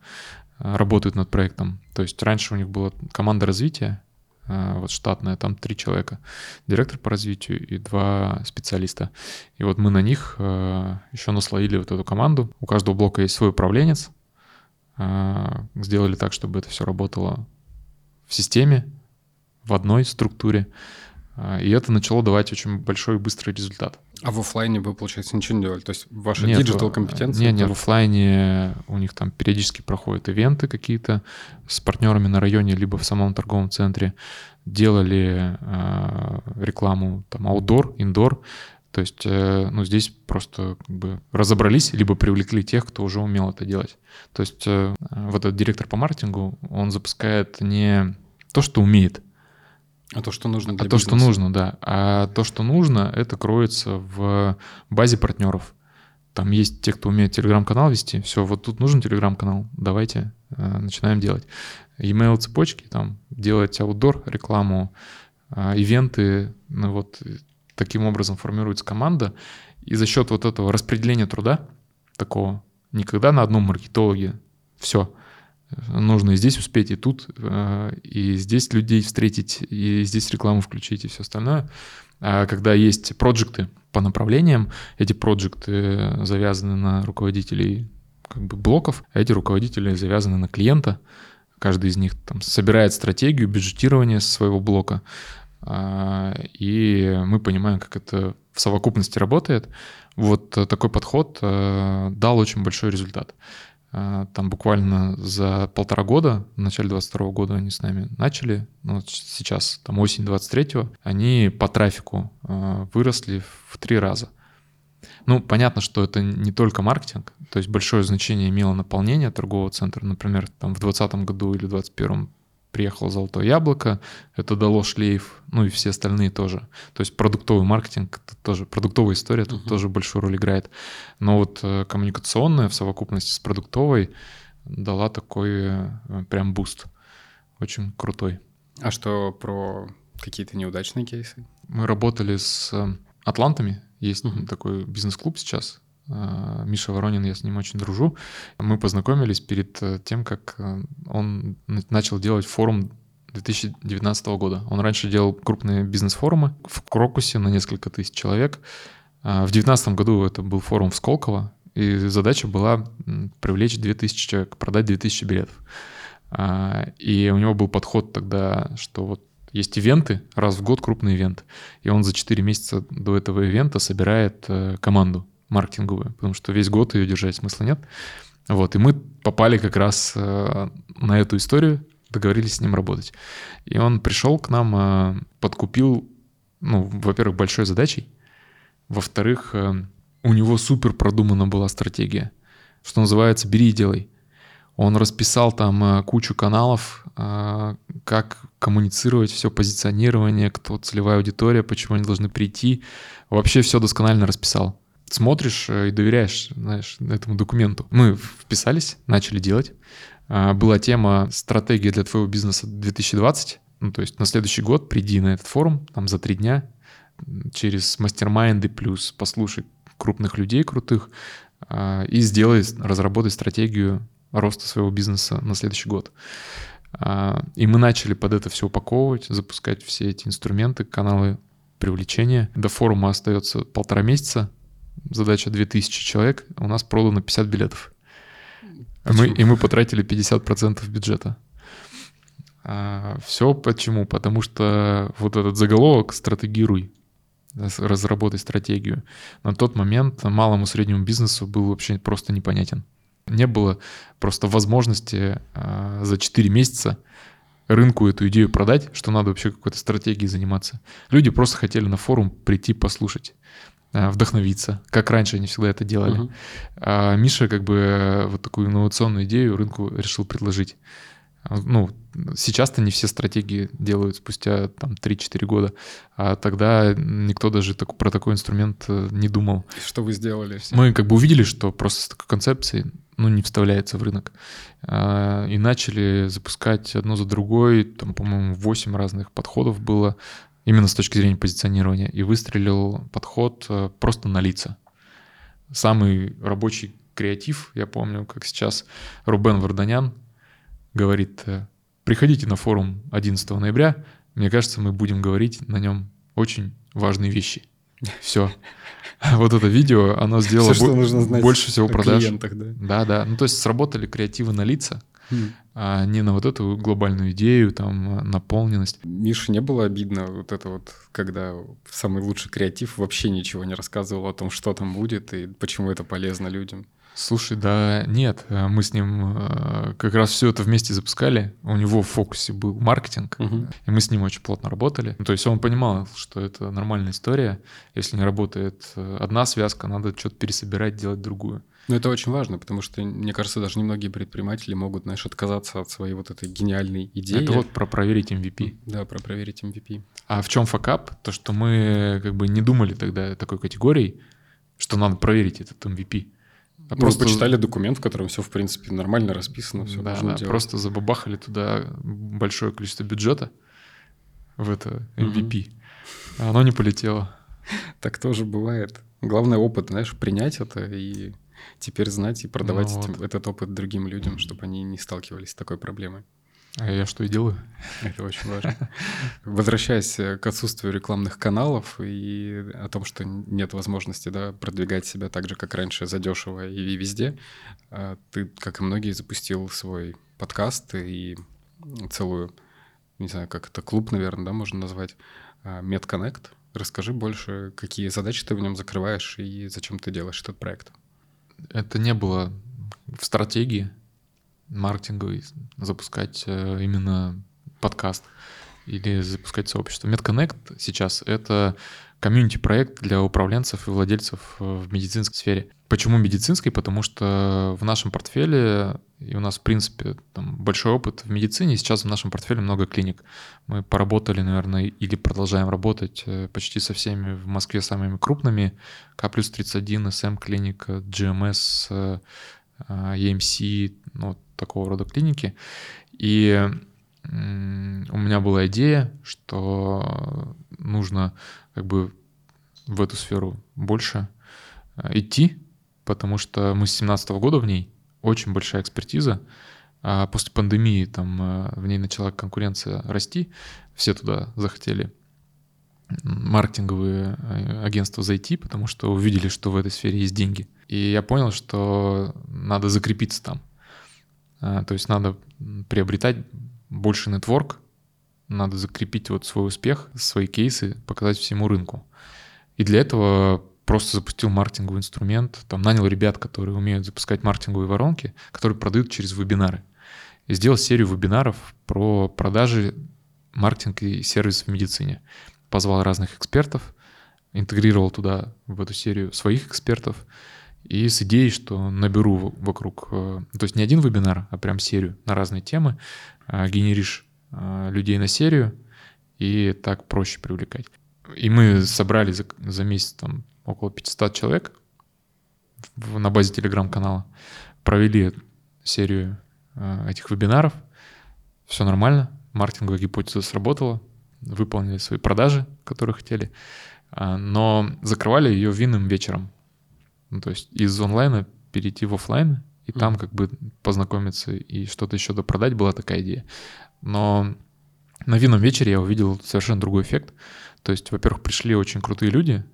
работают над проектом. То есть раньше у них была команда развития, э, вот штатная, там три человека, директор по развитию и два специалиста. И вот мы на них э, еще наслоили вот эту команду. У каждого блока есть свой управленец. Сделали так, чтобы это все работало в системе, в одной структуре. И это начало давать очень большой и быстрый результат. А в офлайне вы, получается, ничего не делали? То есть ваша digital компетенция? Нет, нет, в офлайне у них там периодически проходят ивенты какие-то с партнерами на районе, либо в самом торговом центре. Делали э, рекламу там outdoor, indoor. То есть, э, ну, здесь просто как бы разобрались, либо привлекли тех, кто уже умел это делать. То есть, э, вот этот директор по маркетингу, он запускает не то, что умеет, а то, что нужно для А то, что нужно, да. А то, что нужно, это кроется в базе партнеров. Там есть те, кто умеет телеграм-канал вести. Все, вот тут нужен телеграм-канал. Давайте э, начинаем делать. E-mail цепочки, там делать аутдор, рекламу, э, ивенты. Ну вот таким образом формируется команда. И за счет вот этого распределения труда такого, никогда на одном маркетологе все – нужно и здесь успеть, и тут, э, и здесь людей встретить, и здесь рекламу включить, и все остальное. А когда есть проекты по направлениям, эти проекты завязаны на руководителей как бы блоков, а эти руководители завязаны на клиента. Каждый из них там собирает стратегию бюджетирования своего блока, а, и мы понимаем, как это в совокупности работает. Вот такой подход э, дал очень большой результат. А, там буквально за полтора года, в начале 22 года они с нами начали, ну, вот сейчас, там осень 23-го, они по трафику а, выросли в три раза. Ну, понятно, что это не только маркетинг, то есть большое значение имело наполнение торгового центра. Например, там в 2020 году или 2021 приехало «Золотое яблоко», это дало шлейф, ну и все остальные тоже. То есть продуктовый маркетинг, это тоже, продуктовая история тут uh-huh. тоже большую роль играет. Но вот э, коммуникационная в совокупности с продуктовой дала такой э, прям boost. Очень крутой. А что про какие-то неудачные кейсы? Мы работали с э, атлантами, есть uh-huh. такой бизнес-клуб сейчас, Миша Воронин, я с ним очень дружу. Мы познакомились перед э, тем, как э, он начал делать форум 2019 года. Он раньше делал крупные бизнес-форумы в Крокусе на несколько тысяч человек. В 2019 году это был форум в Сколково, и задача была привлечь 2000 человек, продать 2000 билетов. И у него был подход тогда, что вот есть ивенты, раз в год крупный ивент, и он за 4 месяца до этого ивента собирает команду маркетинговую, потому что весь год ее держать смысла нет. Вот, и мы попали как раз э, на эту историю, договорились с ним работать. И он пришел к нам, э, подкупил, ну, во-первых, большой задачей, во-вторых, э, у него супер продумана была стратегия, что называется «бери и делай». Он расписал там кучу каналов, как коммуницировать, все позиционирование, кто целевая аудитория, почему они должны прийти. Вообще все досконально расписал. Смотришь э, и доверяешь, знаешь, этому документу. Мы вписались, начали делать. Была тема «Стратегия для твоего бизнеса 2020». Ну, то есть на следующий год приди на этот форум, там за три дня, через мастер-майнды плюс послушай крупных людей крутых и сделай, разработай стратегию роста своего бизнеса на следующий год. А, и мы начали под это все упаковывать, запускать все эти инструменты, каналы привлечения. До форума остается полтора месяца. Задача 2000 человек. У нас продано 50 билетов. Мы, и мы потратили 50% бюджета. А, все почему? Потому что вот этот заголовок «Стратегируй», разработай стратегию. На тот момент малому среднему бизнесу был вообще просто непонятен не было просто возможности э, за 4 месяца рынку эту идею продать, что надо вообще какой-то стратегией заниматься. Люди просто хотели на форум прийти послушать вдохновиться, как раньше они всегда это делали. Uh-huh. А Миша как бы вот такую инновационную идею рынку решил предложить. Ну, сейчас-то не все стратегии делают спустя там 3-4 года, а тогда никто даже так, про такой инструмент э, не думал. Что вы сделали? Мы как бы увидели, что просто с такой концепцией ну, не вставляется в рынок. А, и начали запускать одно за другой, там, по-моему, 8 разных подходов было, именно с точки зрения позиционирования. И выстрелил подход э, просто на лица. Самый рабочий креатив, я помню, как сейчас Рубен Варданян говорит, э, приходите на форум 11 ноября, мне кажется, мы будем говорить на нем очень важные вещи. Все. Вот это видео, оно сделало Все, больше всего продаж. Да, да. Ну, то есть сработали креативы на лица, а не на вот эту глобальную идею, там, наполненность. Мише не было обидно вот это вот, когда самый лучший креатив вообще ничего не рассказывал о том, что там будет и почему это полезно людям? Слушай, да нет, э, мы с ним э, как раз все это вместе запускали. У него в фокусе был маркетинг, угу. и мы с ним очень плотно работали. То есть он понимал, что это нормальная история. Если не работает э, одна связка, надо что-то пересобирать, делать другую. Ну, это очень важно, потому что, мне кажется, даже немногие предприниматели могут, знаешь, отказаться от своей вот этой гениальной идеи. Это вот про проверить MVP. Да, про проверить MVP. А в чем факап? То, что мы как бы не думали тогда такой категорией, что надо проверить этот MVP. А просто почитали документ, в котором все, в принципе, нормально расписано, все да, да, делать. Просто забабахали туда большое количество бюджета в это MVP. Угу. А оно не полетело. Так тоже бывает. Главный опыт, знаешь, принять это и теперь знать и продавать ну, вот. этот опыт другим людям, чтобы они не сталкивались с такой проблемой. А я что и делаю. Это очень важно. Возвращаясь к отсутствию рекламных каналов и о том, что нет возможности да, продвигать себя так же, как раньше, задешево и везде, а ты, как и многие, запустил свой подкаст и целую, не знаю, как это, клуб, наверное, да, можно назвать, а, MedConnect. Расскажи больше, какие задачи ты в нем закрываешь и зачем ты делаешь этот проект. Это не было в стратегии, маркетинговый, запускать э, именно подкаст или запускать сообщество. MedConnect сейчас — это комьюнити-проект для управленцев и владельцев э, в медицинской сфере. Почему медицинской? Потому что в нашем портфеле, и у нас, в принципе, там большой опыт в медицине, сейчас в нашем портфеле много клиник. Мы поработали, наверное, или продолжаем работать э, почти со всеми в Москве самыми крупными. К плюс 31, СМ клиника, GMS, EMC, ну, такого рода клиники. И у меня была идея, что нужно как бы в эту сферу больше э, идти, потому что мы с 17 года в ней, очень большая экспертиза, а после пандемии там э, в ней начала конкуренция расти, все туда захотели маркетинговые э, агентства зайти, потому что увидели, что в этой сфере есть деньги. И я понял, что надо закрепиться там. А, то есть надо приобретать больше нетворк, надо закрепить вот свой успех, свои кейсы, показать всему рынку. И для этого просто запустил маркетинговый инструмент, там нанял ребят, которые умеют запускать маркетинговые воронки, которые продают через вебинары. И сделал серию вебинаров про продажи, маркетинг и сервис в медицине. Позвал разных экспертов, интегрировал туда, в эту серию своих экспертов, и с идеей, что наберу вокруг, э, то есть не один вебинар, а прям серию на разные темы, э, генеришь э, людей на серию, и так проще привлекать. И мы собрали за, за месяц там около 500 человек на базе телеграм-канала, провели серию этих вебинаров, все нормально, маркетинговая гипотеза сработала, выполнили свои продажи, которые хотели, но закрывали ее винным вечером. Ну, то есть из онлайна перейти в офлайн и mm там как бы познакомиться и что-то еще допродать была такая идея. Но на винном вечере я увидел совершенно другой эффект. То есть, во-первых, пришли очень крутые люди,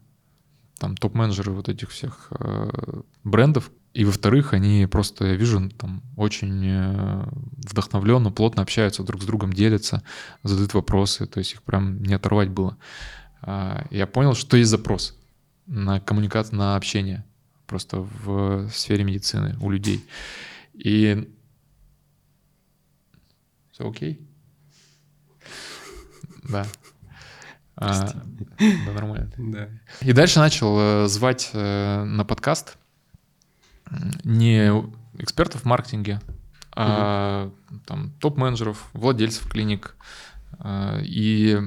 там топ-менеджеры вот этих всех э, брендов, и во-вторых, они просто, я вижу, там очень э, вдохновленно, плотно общаются друг с другом, делятся, задают вопросы, то есть их прям не оторвать было. Э, я понял, что есть запрос на коммуникацию, на общение просто в сфере медицины у людей. И все окей? Да. А, да, нормально. Да. И дальше начал э, звать э, на подкаст не экспертов в маркетинге, а угу. там топ-менеджеров, владельцев клиник. Э, и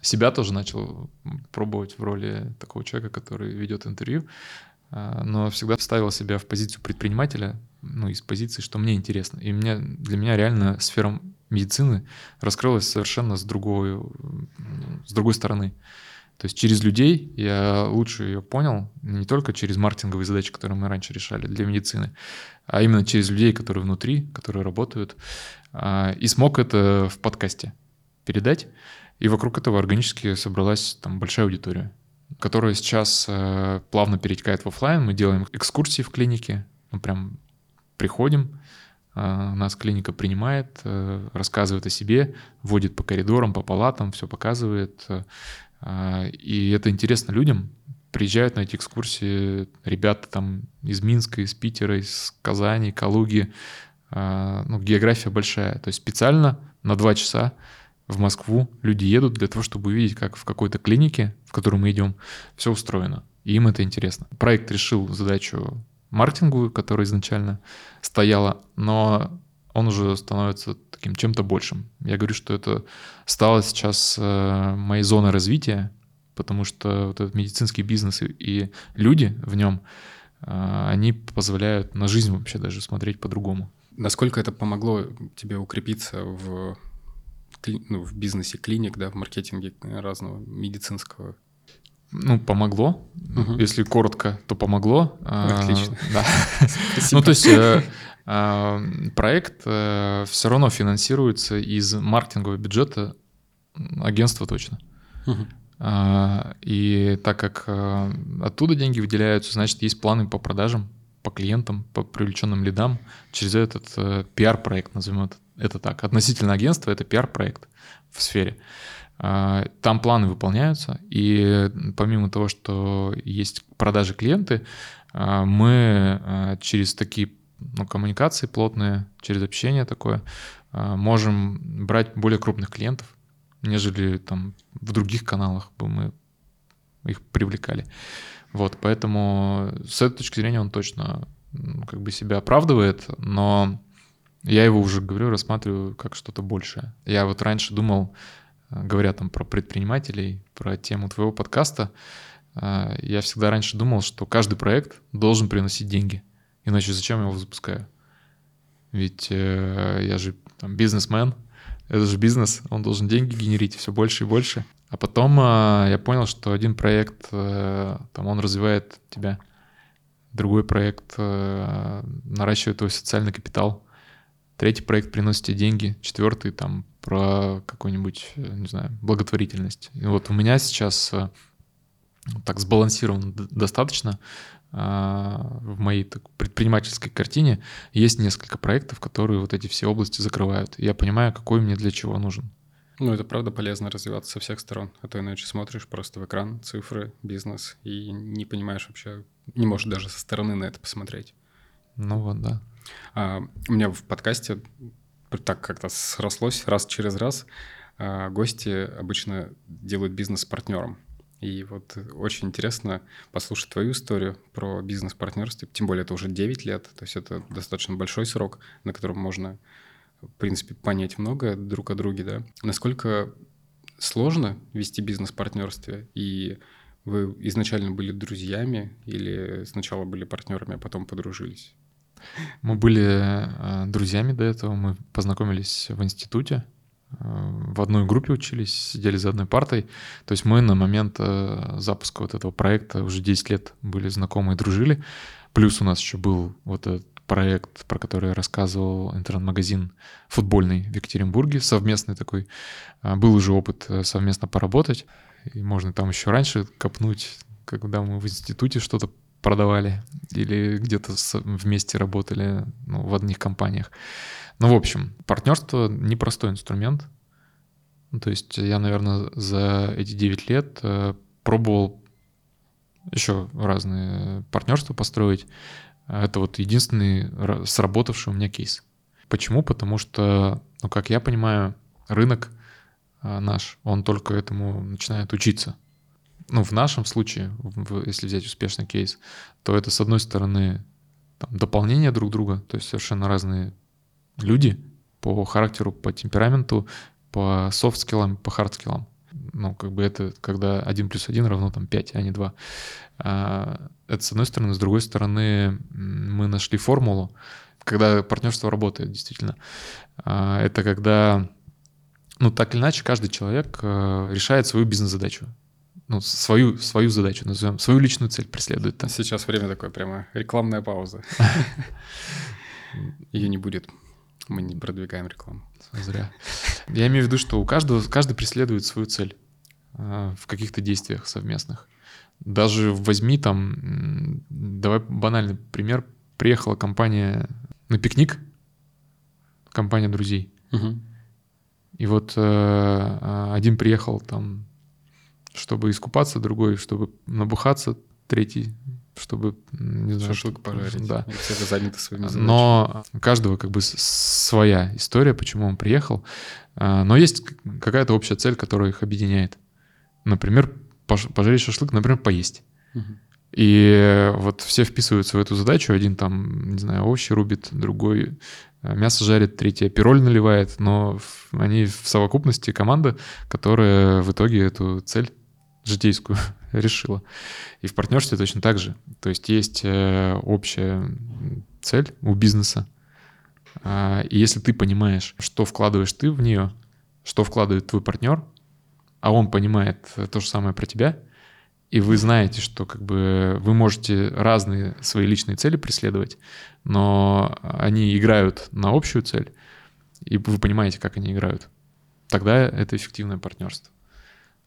себя тоже начал пробовать в роли такого человека, который ведет интервью. Но всегда ставил себя в позицию предпринимателя, ну, из позиции, что мне интересно. И мне, для меня реально сфера медицины раскрылась совершенно с другой, с другой стороны. То есть через людей я лучше ее понял, не только через маркетинговые задачи, которые мы раньше решали для медицины, а именно через людей, которые внутри, которые работают, а, и смог это в подкасте передать. И вокруг этого органически собралась там большая аудитория которая сейчас э, плавно перетекает в офлайн. Мы делаем экскурсии в клинике, мы прям приходим, нас клиника принимает, э, рассказывает о себе, водит по коридорам, по палатам, все показывает. Э, и это интересно людям. Приезжают на эти экскурсии ребята там из Минска, из Питера, из Казани, Калуги. Э, ну, география большая. То есть специально на два часа в Москву люди едут для того, чтобы увидеть, как в какой-то клинике, в которую мы идем, все устроено. И им это интересно. Проект решил задачу маркетинговую, которая изначально стояла, но он уже становится таким чем-то большим. Я говорю, что это стало сейчас э, моей зоной развития, потому что вот этот медицинский бизнес и люди в нем, э, они позволяют на жизнь вообще даже смотреть по-другому. Насколько это помогло тебе укрепиться в ну, в бизнесе клиник, да, в маркетинге разного медицинского? Ну, помогло. Угу. Если коротко, то помогло. А, Отлично. Да. Ну, то есть э, а, проект э, все равно финансируется из маркетингового бюджета агентства точно. А, и так как э, оттуда деньги выделяются, значит, есть планы по продажам, по клиентам, по привлеченным лидам через этот пиар-проект, назовем это это так. Относительно агентства это пиар-проект в сфере. А, там планы выполняются, и помимо того, что есть продажи клиенты, а, мы а, через такие ну, коммуникации плотные, через общение такое, можем брать более крупных клиентов, нежели там в других каналах бы мы их привлекали. Вот, поэтому с этой точки зрения он точно как бы себя оправдывает, но я его уже, говорю, рассматриваю как что-то большее. Я вот раньше думал, говоря там про предпринимателей, про тему твоего подкаста, э, я всегда раньше думал, что каждый проект должен приносить деньги. Иначе зачем я его запускаю? Ведь э, я же там бизнесмен, это же бизнес, он должен деньги генерить все больше и больше. А потом я понял, что один проект, там он развивает тебя, другой проект наращивает твой социальный капитал, Третий проект приносит тебе деньги, четвертый там про какую-нибудь, э, не знаю, благотворительность. И вот у меня сейчас э, так сбалансировано достаточно а, в моей так, предпринимательской картине есть несколько проектов, которые вот эти все области закрывают. я понимаю, какой мне для чего нужен. Ну, это правда полезно развиваться со всех сторон. А то иначе смотришь просто в экран, цифры, бизнес, и не понимаешь вообще, не можешь даже со стороны на это посмотреть. Ну вот, да. А, у меня в подкасте так как-то срослось раз через раз. А, гости обычно делают бизнес с партнером. И вот очень интересно послушать твою историю про бизнес-партнерство. Тем более это уже 9 лет, то есть это достаточно большой срок, на котором можно, в принципе, понять многое друг о друге, да. Насколько сложно вести бизнес-партнерстве, и вы изначально были друзьями или сначала были партнерами, а потом подружились? Мы были э, друзьями до этого, мы познакомились в институте, э, в одной группе учились, сидели за одной партой. То есть мы на момент э, запуска вот этого проекта уже 10 лет были знакомы и дружили. Плюс у нас еще был вот этот проект, про который я рассказывал, интернет-магазин футбольный в Екатеринбурге, совместный такой. Был уже опыт совместно поработать, и можно там еще раньше копнуть, когда мы в институте что-то продавали или где-то вместе работали ну, в одних компаниях. Ну, в общем, партнерство — непростой инструмент. Ну, то есть я, наверное, за эти 9 лет э, пробовал еще разные партнерства построить. Это вот единственный сработавший у меня кейс. Почему? Потому что, ну, как я понимаю, рынок э, наш, он только этому начинает учиться ну, в нашем случае, в, если взять успешный кейс, то это, с одной стороны, там, дополнение друг друга, то есть совершенно разные люди по характеру, по темпераменту, по софт-скиллам, по хард-скиллам. Ну, как бы это, когда 1 плюс 1 равно там 5, а не 2. А, это с одной стороны. С другой стороны, мы нашли формулу, когда партнерство работает, действительно. А, это когда, ну, так или иначе, каждый человек э, решает свою бизнес-задачу ну, свою, свою задачу назовем, свою личную цель преследует. Там. Сейчас время такое прямо рекламная пауза. Ее не будет. Мы не продвигаем рекламу. Зря. Я имею в виду, что у каждого, каждый преследует свою цель а, в каких-то действиях совместных. Даже возьми там, давай банальный пример. Приехала компания на пикник, компания друзей. Угу. И вот э, один приехал там чтобы искупаться, другой, чтобы набухаться, третий, чтобы, не знаю, Шашлык пожарить. Да. И все заняты своими задачами. Но у каждого как бы своя история, почему он приехал. А, но есть какая-то общая цель, которая их объединяет. Например, пожарить шашлык, например, поесть. Угу. И вот все вписываются в эту задачу. Один там, не знаю, овощи рубит, другой э, мясо жарит, третий пироль наливает. Но они в совокупности команда, которая в итоге эту цель житейскую решила. И в партнерстве точно так же. То есть есть э, общая цель у бизнеса. А, и если ты понимаешь, что вкладываешь ты в нее, что вкладывает твой партнер, а он понимает то же самое про тебя, и вы знаете, что как бы вы можете разные свои личные цели преследовать, но они играют на общую цель, и вы понимаете, как они играют, тогда это эффективное партнерство.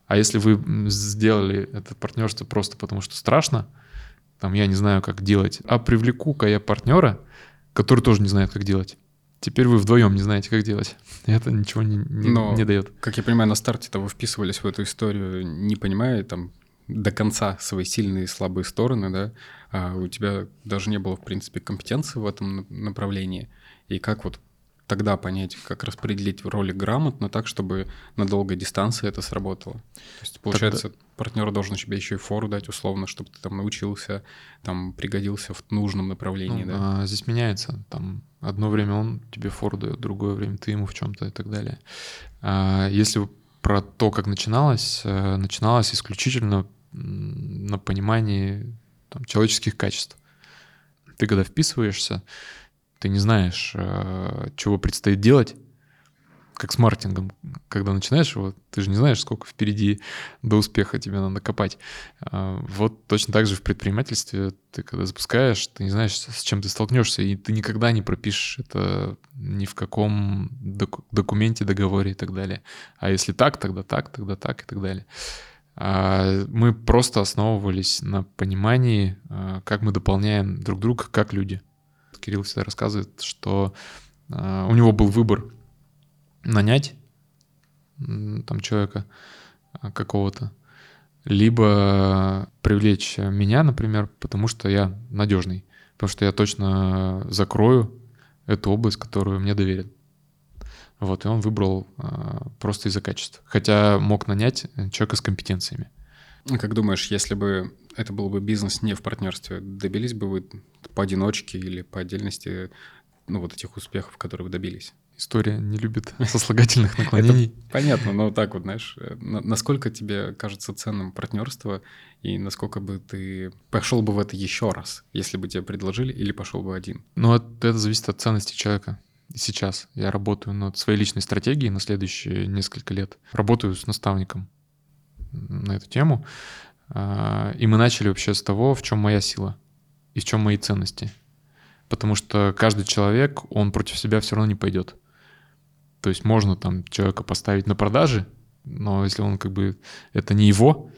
А если вы сделали это партнерство просто потому, что страшно, там, я не знаю, как делать, а привлеку-ка я партнера, который тоже не знает, как делать. Теперь вы вдвоем не знаете, как делать. Это ничего не, не, Но, не дает. Как я понимаю, на старте-то вы вписывались в эту историю, не понимая там до конца свои сильные и слабые стороны, да, а у тебя даже не было, в принципе, компетенции в этом направлении. И как вот тогда понять, как распределить роли грамотно так, чтобы на долгой дистанции это сработало. То есть, получается, тогда... партнер должен тебе еще и фору дать условно, чтобы ты там научился, там пригодился в нужном направлении. Ну, да? а, здесь меняется. Там одно время он тебе фору дает, другое время ты ему в чем-то и так далее. А, если про то, как начиналось, э, начиналось исключительно на понимании там, человеческих качеств. Ты когда вписываешься, ты не знаешь, э, чего предстоит делать, как с маркетингом. Когда начинаешь его, ты же не знаешь, сколько впереди до успеха тебе надо копать. А, вот точно так же в предпринимательстве ты когда запускаешь, ты не знаешь, с чем ты столкнешься, и ты никогда не пропишешь это ни в каком доку- документе, договоре и так далее. А если так, тогда так, тогда так и так далее. А, мы просто основывались на понимании, а, как мы дополняем друг друга как люди. Кирилл всегда рассказывает, что а, у него был выбор нанять там человека какого-то, либо привлечь меня, например, потому что я надежный, потому что я точно закрою эту область, которую мне доверят. Вот, и он выбрал э, просто из-за качества. Хотя мог нанять человека с компетенциями. Как думаешь, если бы это был бы бизнес не в партнерстве, добились бы вы поодиночке или по отдельности ну, вот этих успехов, которые вы добились? История не любит сослагательных наклонений. понятно, но так вот, знаешь, э, насколько тебе кажется ценным партнерство и насколько бы ты пошел бы в это еще раз, если бы тебе предложили, или пошел бы один? Ну, это зависит от ценности человека. Сейчас я работаю над своей личной стратегией на следующие несколько лет. Работаю с наставником на эту тему. А, и мы начали вообще с того, в чем моя сила и в чем мои ценности. Потому что каждый человек, он против себя все равно не пойдет. То есть можно там человека поставить на продаже, но если он как бы это не его,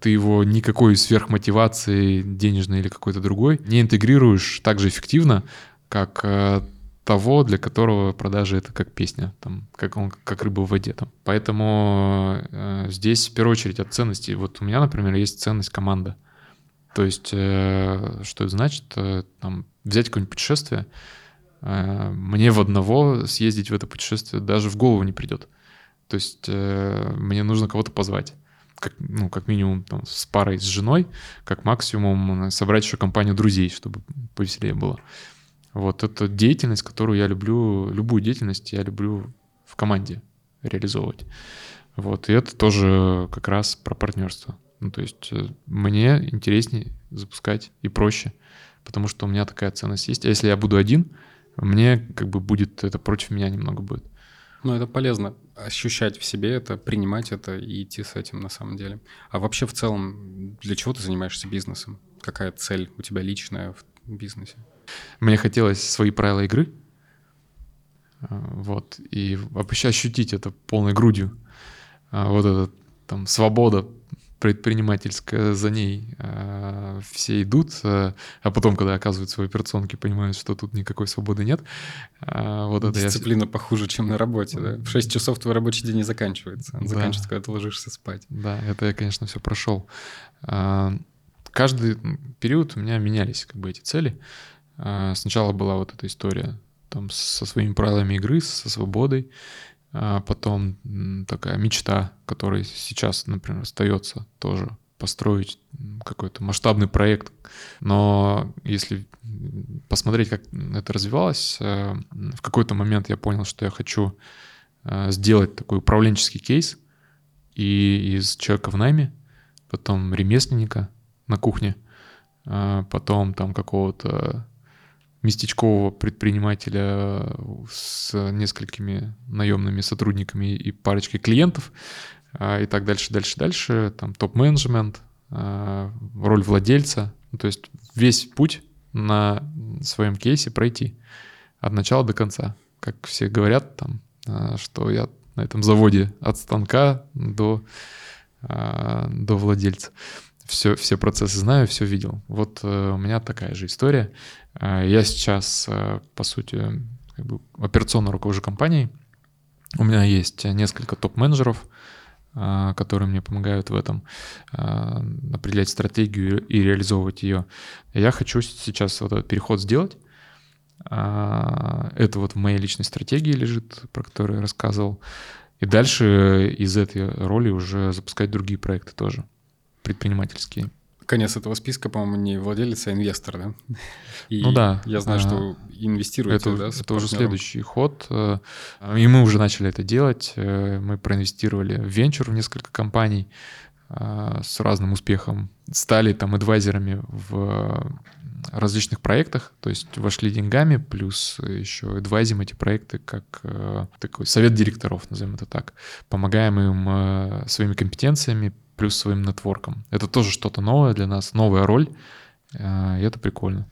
ты его никакой сверхмотивации денежной или какой-то другой не интегрируешь так же эффективно, как э, того, для которого продажи это как песня, там, как он как рыба в воде. Там. Поэтому э, здесь в первую очередь от ценностей. Вот у меня, например, есть ценность команда. То есть, э, что это значит? Э, там, взять какое-нибудь путешествие, э, мне в одного съездить в это путешествие даже в голову не придет. То есть э, мне нужно кого-то позвать. Как, ну, как минимум там, с парой, с женой, как максимум собрать еще компанию друзей, чтобы повеселее было. Вот это деятельность, которую я люблю, любую деятельность я люблю в команде реализовывать. Вот, и это тоже как раз про партнерство. Ну, то есть э, мне интереснее запускать и проще, потому что у меня такая ценность есть. А если я буду один, мне как бы будет это против меня немного будет. Ну, это полезно ощущать в себе это, принимать это и идти с этим на самом деле. А вообще в целом, для чего ты занимаешься бизнесом? Какая цель у тебя личная в бизнесе? Мне хотелось свои правила игры, а, вот, и вообще ощутить это полной грудью. А, вот эта там свобода предпринимательская за ней э, все идут, э, а потом, когда оказываются в операционке, понимают, что тут никакой свободы нет. Э, вот это Дисциплина я... похуже, чем на работе, да? В 6 часов твой рабочий день не заканчивается, он да. заканчивается, когда ты ложишься спать. Да, это я, конечно, все прошел. Э, каждый период у меня менялись как бы эти цели. Э, сначала была вот эта история там со своими правилами игры, со свободой, а потом такая мечта, которая сейчас, например, остается тоже построить какой-то масштабный проект. Но если посмотреть, как это развивалось, э, в какой-то момент я понял, что я хочу э, сделать такой управленческий кейс и из человека в найме, потом ремесленника на кухне, а потом там какого-то местечкового предпринимателя с несколькими наемными сотрудниками и парочкой клиентов а, и так дальше, дальше, дальше, там топ-менеджмент, а, роль владельца, ну, то есть весь путь на своем кейсе пройти от начала до конца. Как все говорят там, а, что я на этом заводе от станка до, до владельца все, все процессы знаю, все видел. Вот э, у меня такая же история. Э, я сейчас, э, по сути, как бы операционно руковожу компанией. У меня есть несколько топ-менеджеров, которые мне помогают в этом, определять стратегию и реализовывать ее. Я хочу сейчас вот этот переход сделать. Это вот в моей личной стратегии лежит, про которую я рассказывал. И дальше из этой роли уже запускать другие проекты тоже предпринимательские. Конец этого списка, по-моему, не владелец, а инвестор, да? И ну да. Я знаю, что инвестируете, это, да, Это уже следующий ход. Э, и мы уже начали это делать. Э, мы проинвестировали в венчур в несколько компаний э, с разным успехом. Стали там адвайзерами в различных проектах, то есть вошли деньгами, плюс еще адвайзим эти проекты как такой совет директоров, назовем это так. Помогаем им своими компетенциями, плюс своим нетворком. Это тоже что-то новое для нас, новая роль, э, и это прикольно.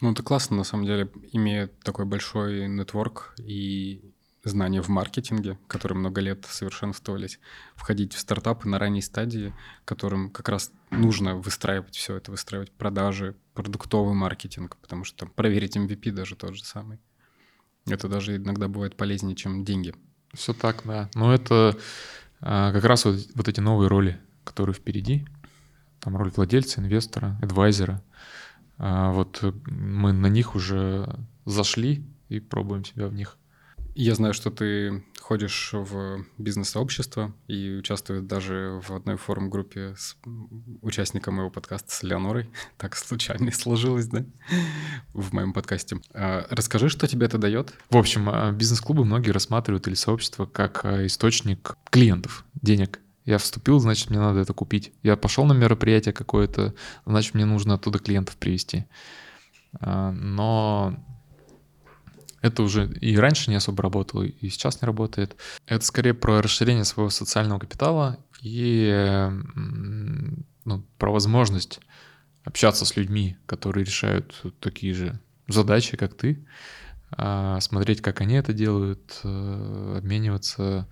Ну, это классно, на самом деле, имея такой большой нетворк и знания в маркетинге, которые много лет совершенствовались, входить в стартапы на ранней стадии, которым как раз нужно выстраивать все это, выстраивать продажи, продуктовый маркетинг, потому что там проверить MVP даже тот же самый. Это даже иногда бывает полезнее, чем деньги. Все так, да. Но это а, как раз вот, вот эти новые роли, которые впереди, там роль владельца, инвестора, адвайзера. А вот мы на них уже зашли и пробуем себя в них. Я знаю, что ты ходишь в бизнес-сообщество и участвуешь даже в одной форум-группе с участником моего подкаста с Леонорой. Так случайно сложилось, да? В моем подкасте. А, расскажи, что тебе это дает? В общем, а, бизнес-клубы многие рассматривают или сообщество как источник клиентов, денег. Я вступил, значит, мне надо это купить. Я пошел на мероприятие какое-то, значит, мне нужно оттуда клиентов привести. Но это уже и раньше не особо работало, и сейчас не работает. Это скорее про расширение своего социального капитала и ну, про возможность общаться с людьми, которые решают такие же задачи, как ты, а, смотреть, как они это делают, э, обмениваться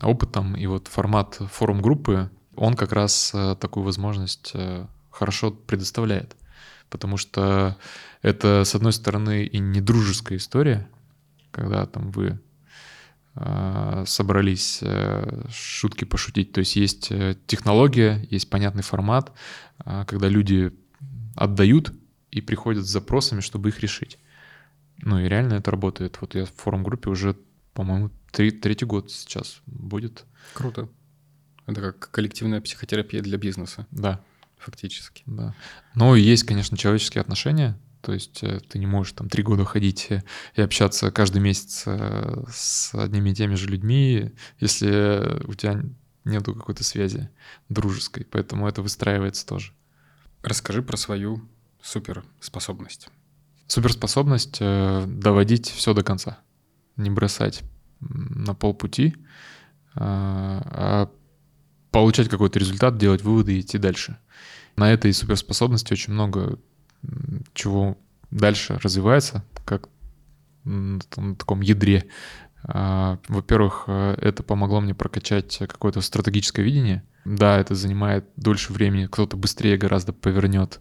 опытом. И вот формат форум-группы, он как раз э, такую возможность э, хорошо предоставляет. Потому что это, с одной стороны, и не дружеская история, когда там вы э, собрались шутки пошутить. То есть есть технология, есть понятный формат, когда люди отдают и приходят с запросами, чтобы их решить. Ну и реально это работает. Вот я в форум-группе уже, по-моему, три, третий год сейчас будет. Круто. Это как коллективная психотерапия для бизнеса. Да. Фактически. Да. Но есть, конечно, человеческие отношения, то есть э, ты не можешь там три года ходить э, и общаться каждый месяц э, с одними и теми же людьми, если у тебя нету какой-то связи дружеской. Поэтому это выстраивается тоже. Расскажи про свою суперспособность. Суперспособность э, доводить все до конца. Не бросать на полпути, э, а получать какой-то результат, делать выводы и идти дальше. На этой суперспособности очень много чего дальше развивается, как на таком ядре. А, во-первых, э, это помогло мне прокачать какое-то стратегическое видение — да, это занимает дольше времени, кто-то быстрее гораздо повернет,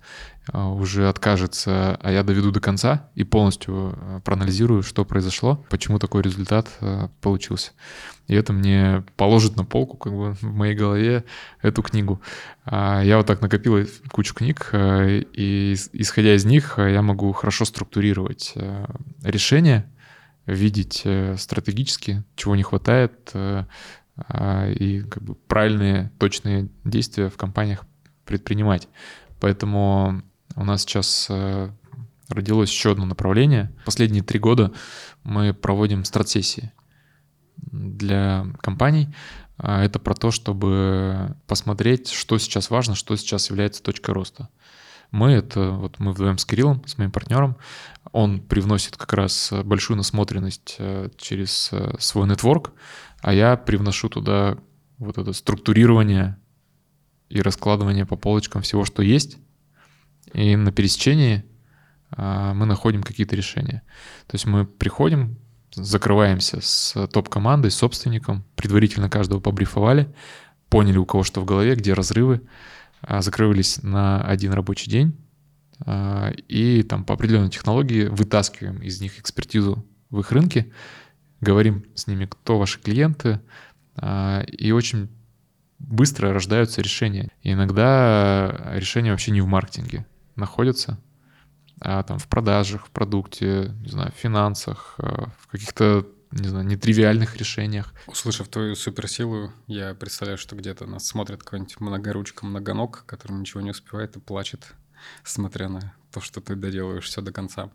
а, уже откажется, а я доведу до конца и полностью а, проанализирую, что произошло, почему такой результат а, получился. И это мне положит на полку как бы в моей голове эту книгу. Я вот так накопил кучу книг, и исходя из них я могу хорошо структурировать решения, видеть э, стратегически, чего не хватает, э, а, и как бы правильные, точные действия в компаниях предпринимать. Поэтому у нас сейчас э, родилось еще одно направление. Последние три года мы проводим стратсессии для компаний. А, это про то, чтобы посмотреть, что сейчас важно, что сейчас является точкой роста. Мы это, вот мы вдвоем с Кириллом, с моим партнером, он привносит как раз большую насмотренность э, через э, свой нетворк, а я привношу туда вот это структурирование и раскладывание по полочкам всего, что есть, и на пересечении мы находим какие-то решения. То есть мы приходим, закрываемся с топ-командой, с собственником, предварительно каждого побрифовали, поняли, у кого что в голове, где разрывы, закрывались на один рабочий день, а, и там по определенной технологии вытаскиваем из них экспертизу в их рынке говорим с ними, кто ваши клиенты, а, и очень быстро рождаются решения. И иногда решения вообще не в маркетинге находятся, а там в продажах, в продукте, не знаю, в финансах, а, в каких-то не знаю, нетривиальных решениях. Услышав твою суперсилу, я представляю, что где-то нас смотрит какой-нибудь многоручка, многоног, который ничего не успевает и плачет, смотря на то, что ты доделаешь все до конца.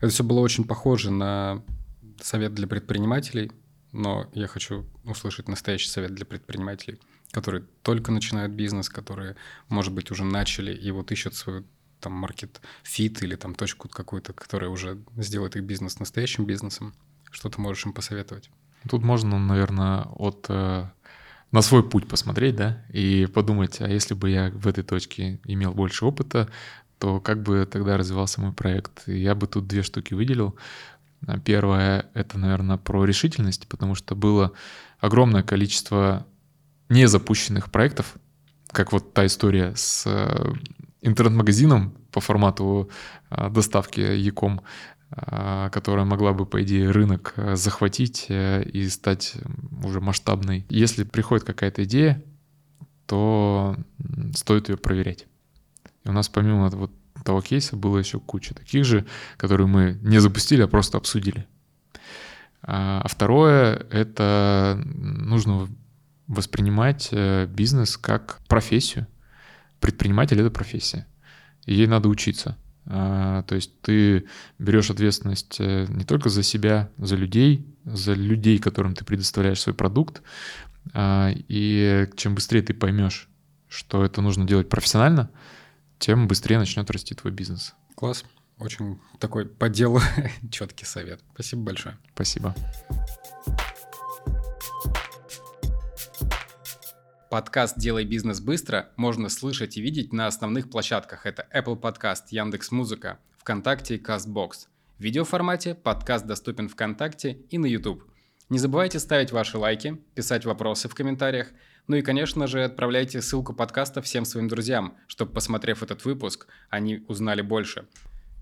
Это все было очень похоже на совет для предпринимателей, но я хочу услышать настоящий совет для предпринимателей, которые только начинают бизнес, которые, может быть, уже начали и вот ищут свою там маркет фит или там точку какую-то, которая уже сделает их бизнес настоящим бизнесом. Что ты можешь им посоветовать? Тут можно, наверное, от э, на свой путь посмотреть, да, и подумать, а если бы я в этой точке имел больше опыта, то как бы тогда развивался мой проект. Я бы тут две штуки выделил. А первое — это, наверное, про решительность, потому что было огромное количество незапущенных проектов, как вот та история с э, интернет-магазином по формату э, доставки Яком, э, которая могла бы, по идее, рынок захватить и стать уже масштабной. Если приходит какая-то идея, то стоит ее проверять. И у нас помимо вот того кейса было еще куча таких же, которые мы не запустили, а просто обсудили. А, а второе — это нужно воспринимать э, бизнес как профессию. Предприниматель — это профессия. Ей надо учиться. А, то есть ты берешь ответственность э, не только за себя, за людей, за людей, которым ты предоставляешь свой продукт. А, и чем быстрее ты поймешь, что это нужно делать профессионально, тем быстрее начнет расти твой бизнес. Класс. Очень такой по делу четкий совет. Спасибо большое. Спасибо. Подкаст «Делай бизнес быстро» можно слышать и видеть на основных площадках. Это Apple Podcast, Яндекс Музыка, ВКонтакте и CastBox. В видеоформате подкаст доступен ВКонтакте и на YouTube. Не забывайте ставить ваши лайки, писать вопросы в комментариях, ну и, конечно же, отправляйте ссылку подкаста всем своим друзьям, чтобы, посмотрев этот выпуск, они узнали больше.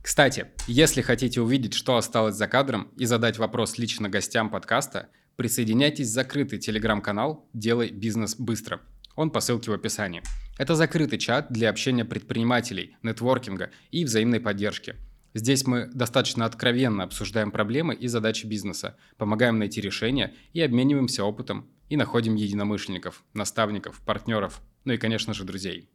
Кстати, если хотите увидеть, что осталось за кадром и задать вопрос лично гостям подкаста, Присоединяйтесь в закрытый телеграм-канал «Делай бизнес быстро». Он по ссылке в описании. Это закрытый чат для общения предпринимателей, нетворкинга и взаимной поддержки. Здесь мы достаточно откровенно обсуждаем проблемы и задачи бизнеса, помогаем найти решения и обмениваемся опытом и находим единомышленников, наставников, партнеров, ну и, конечно же, друзей.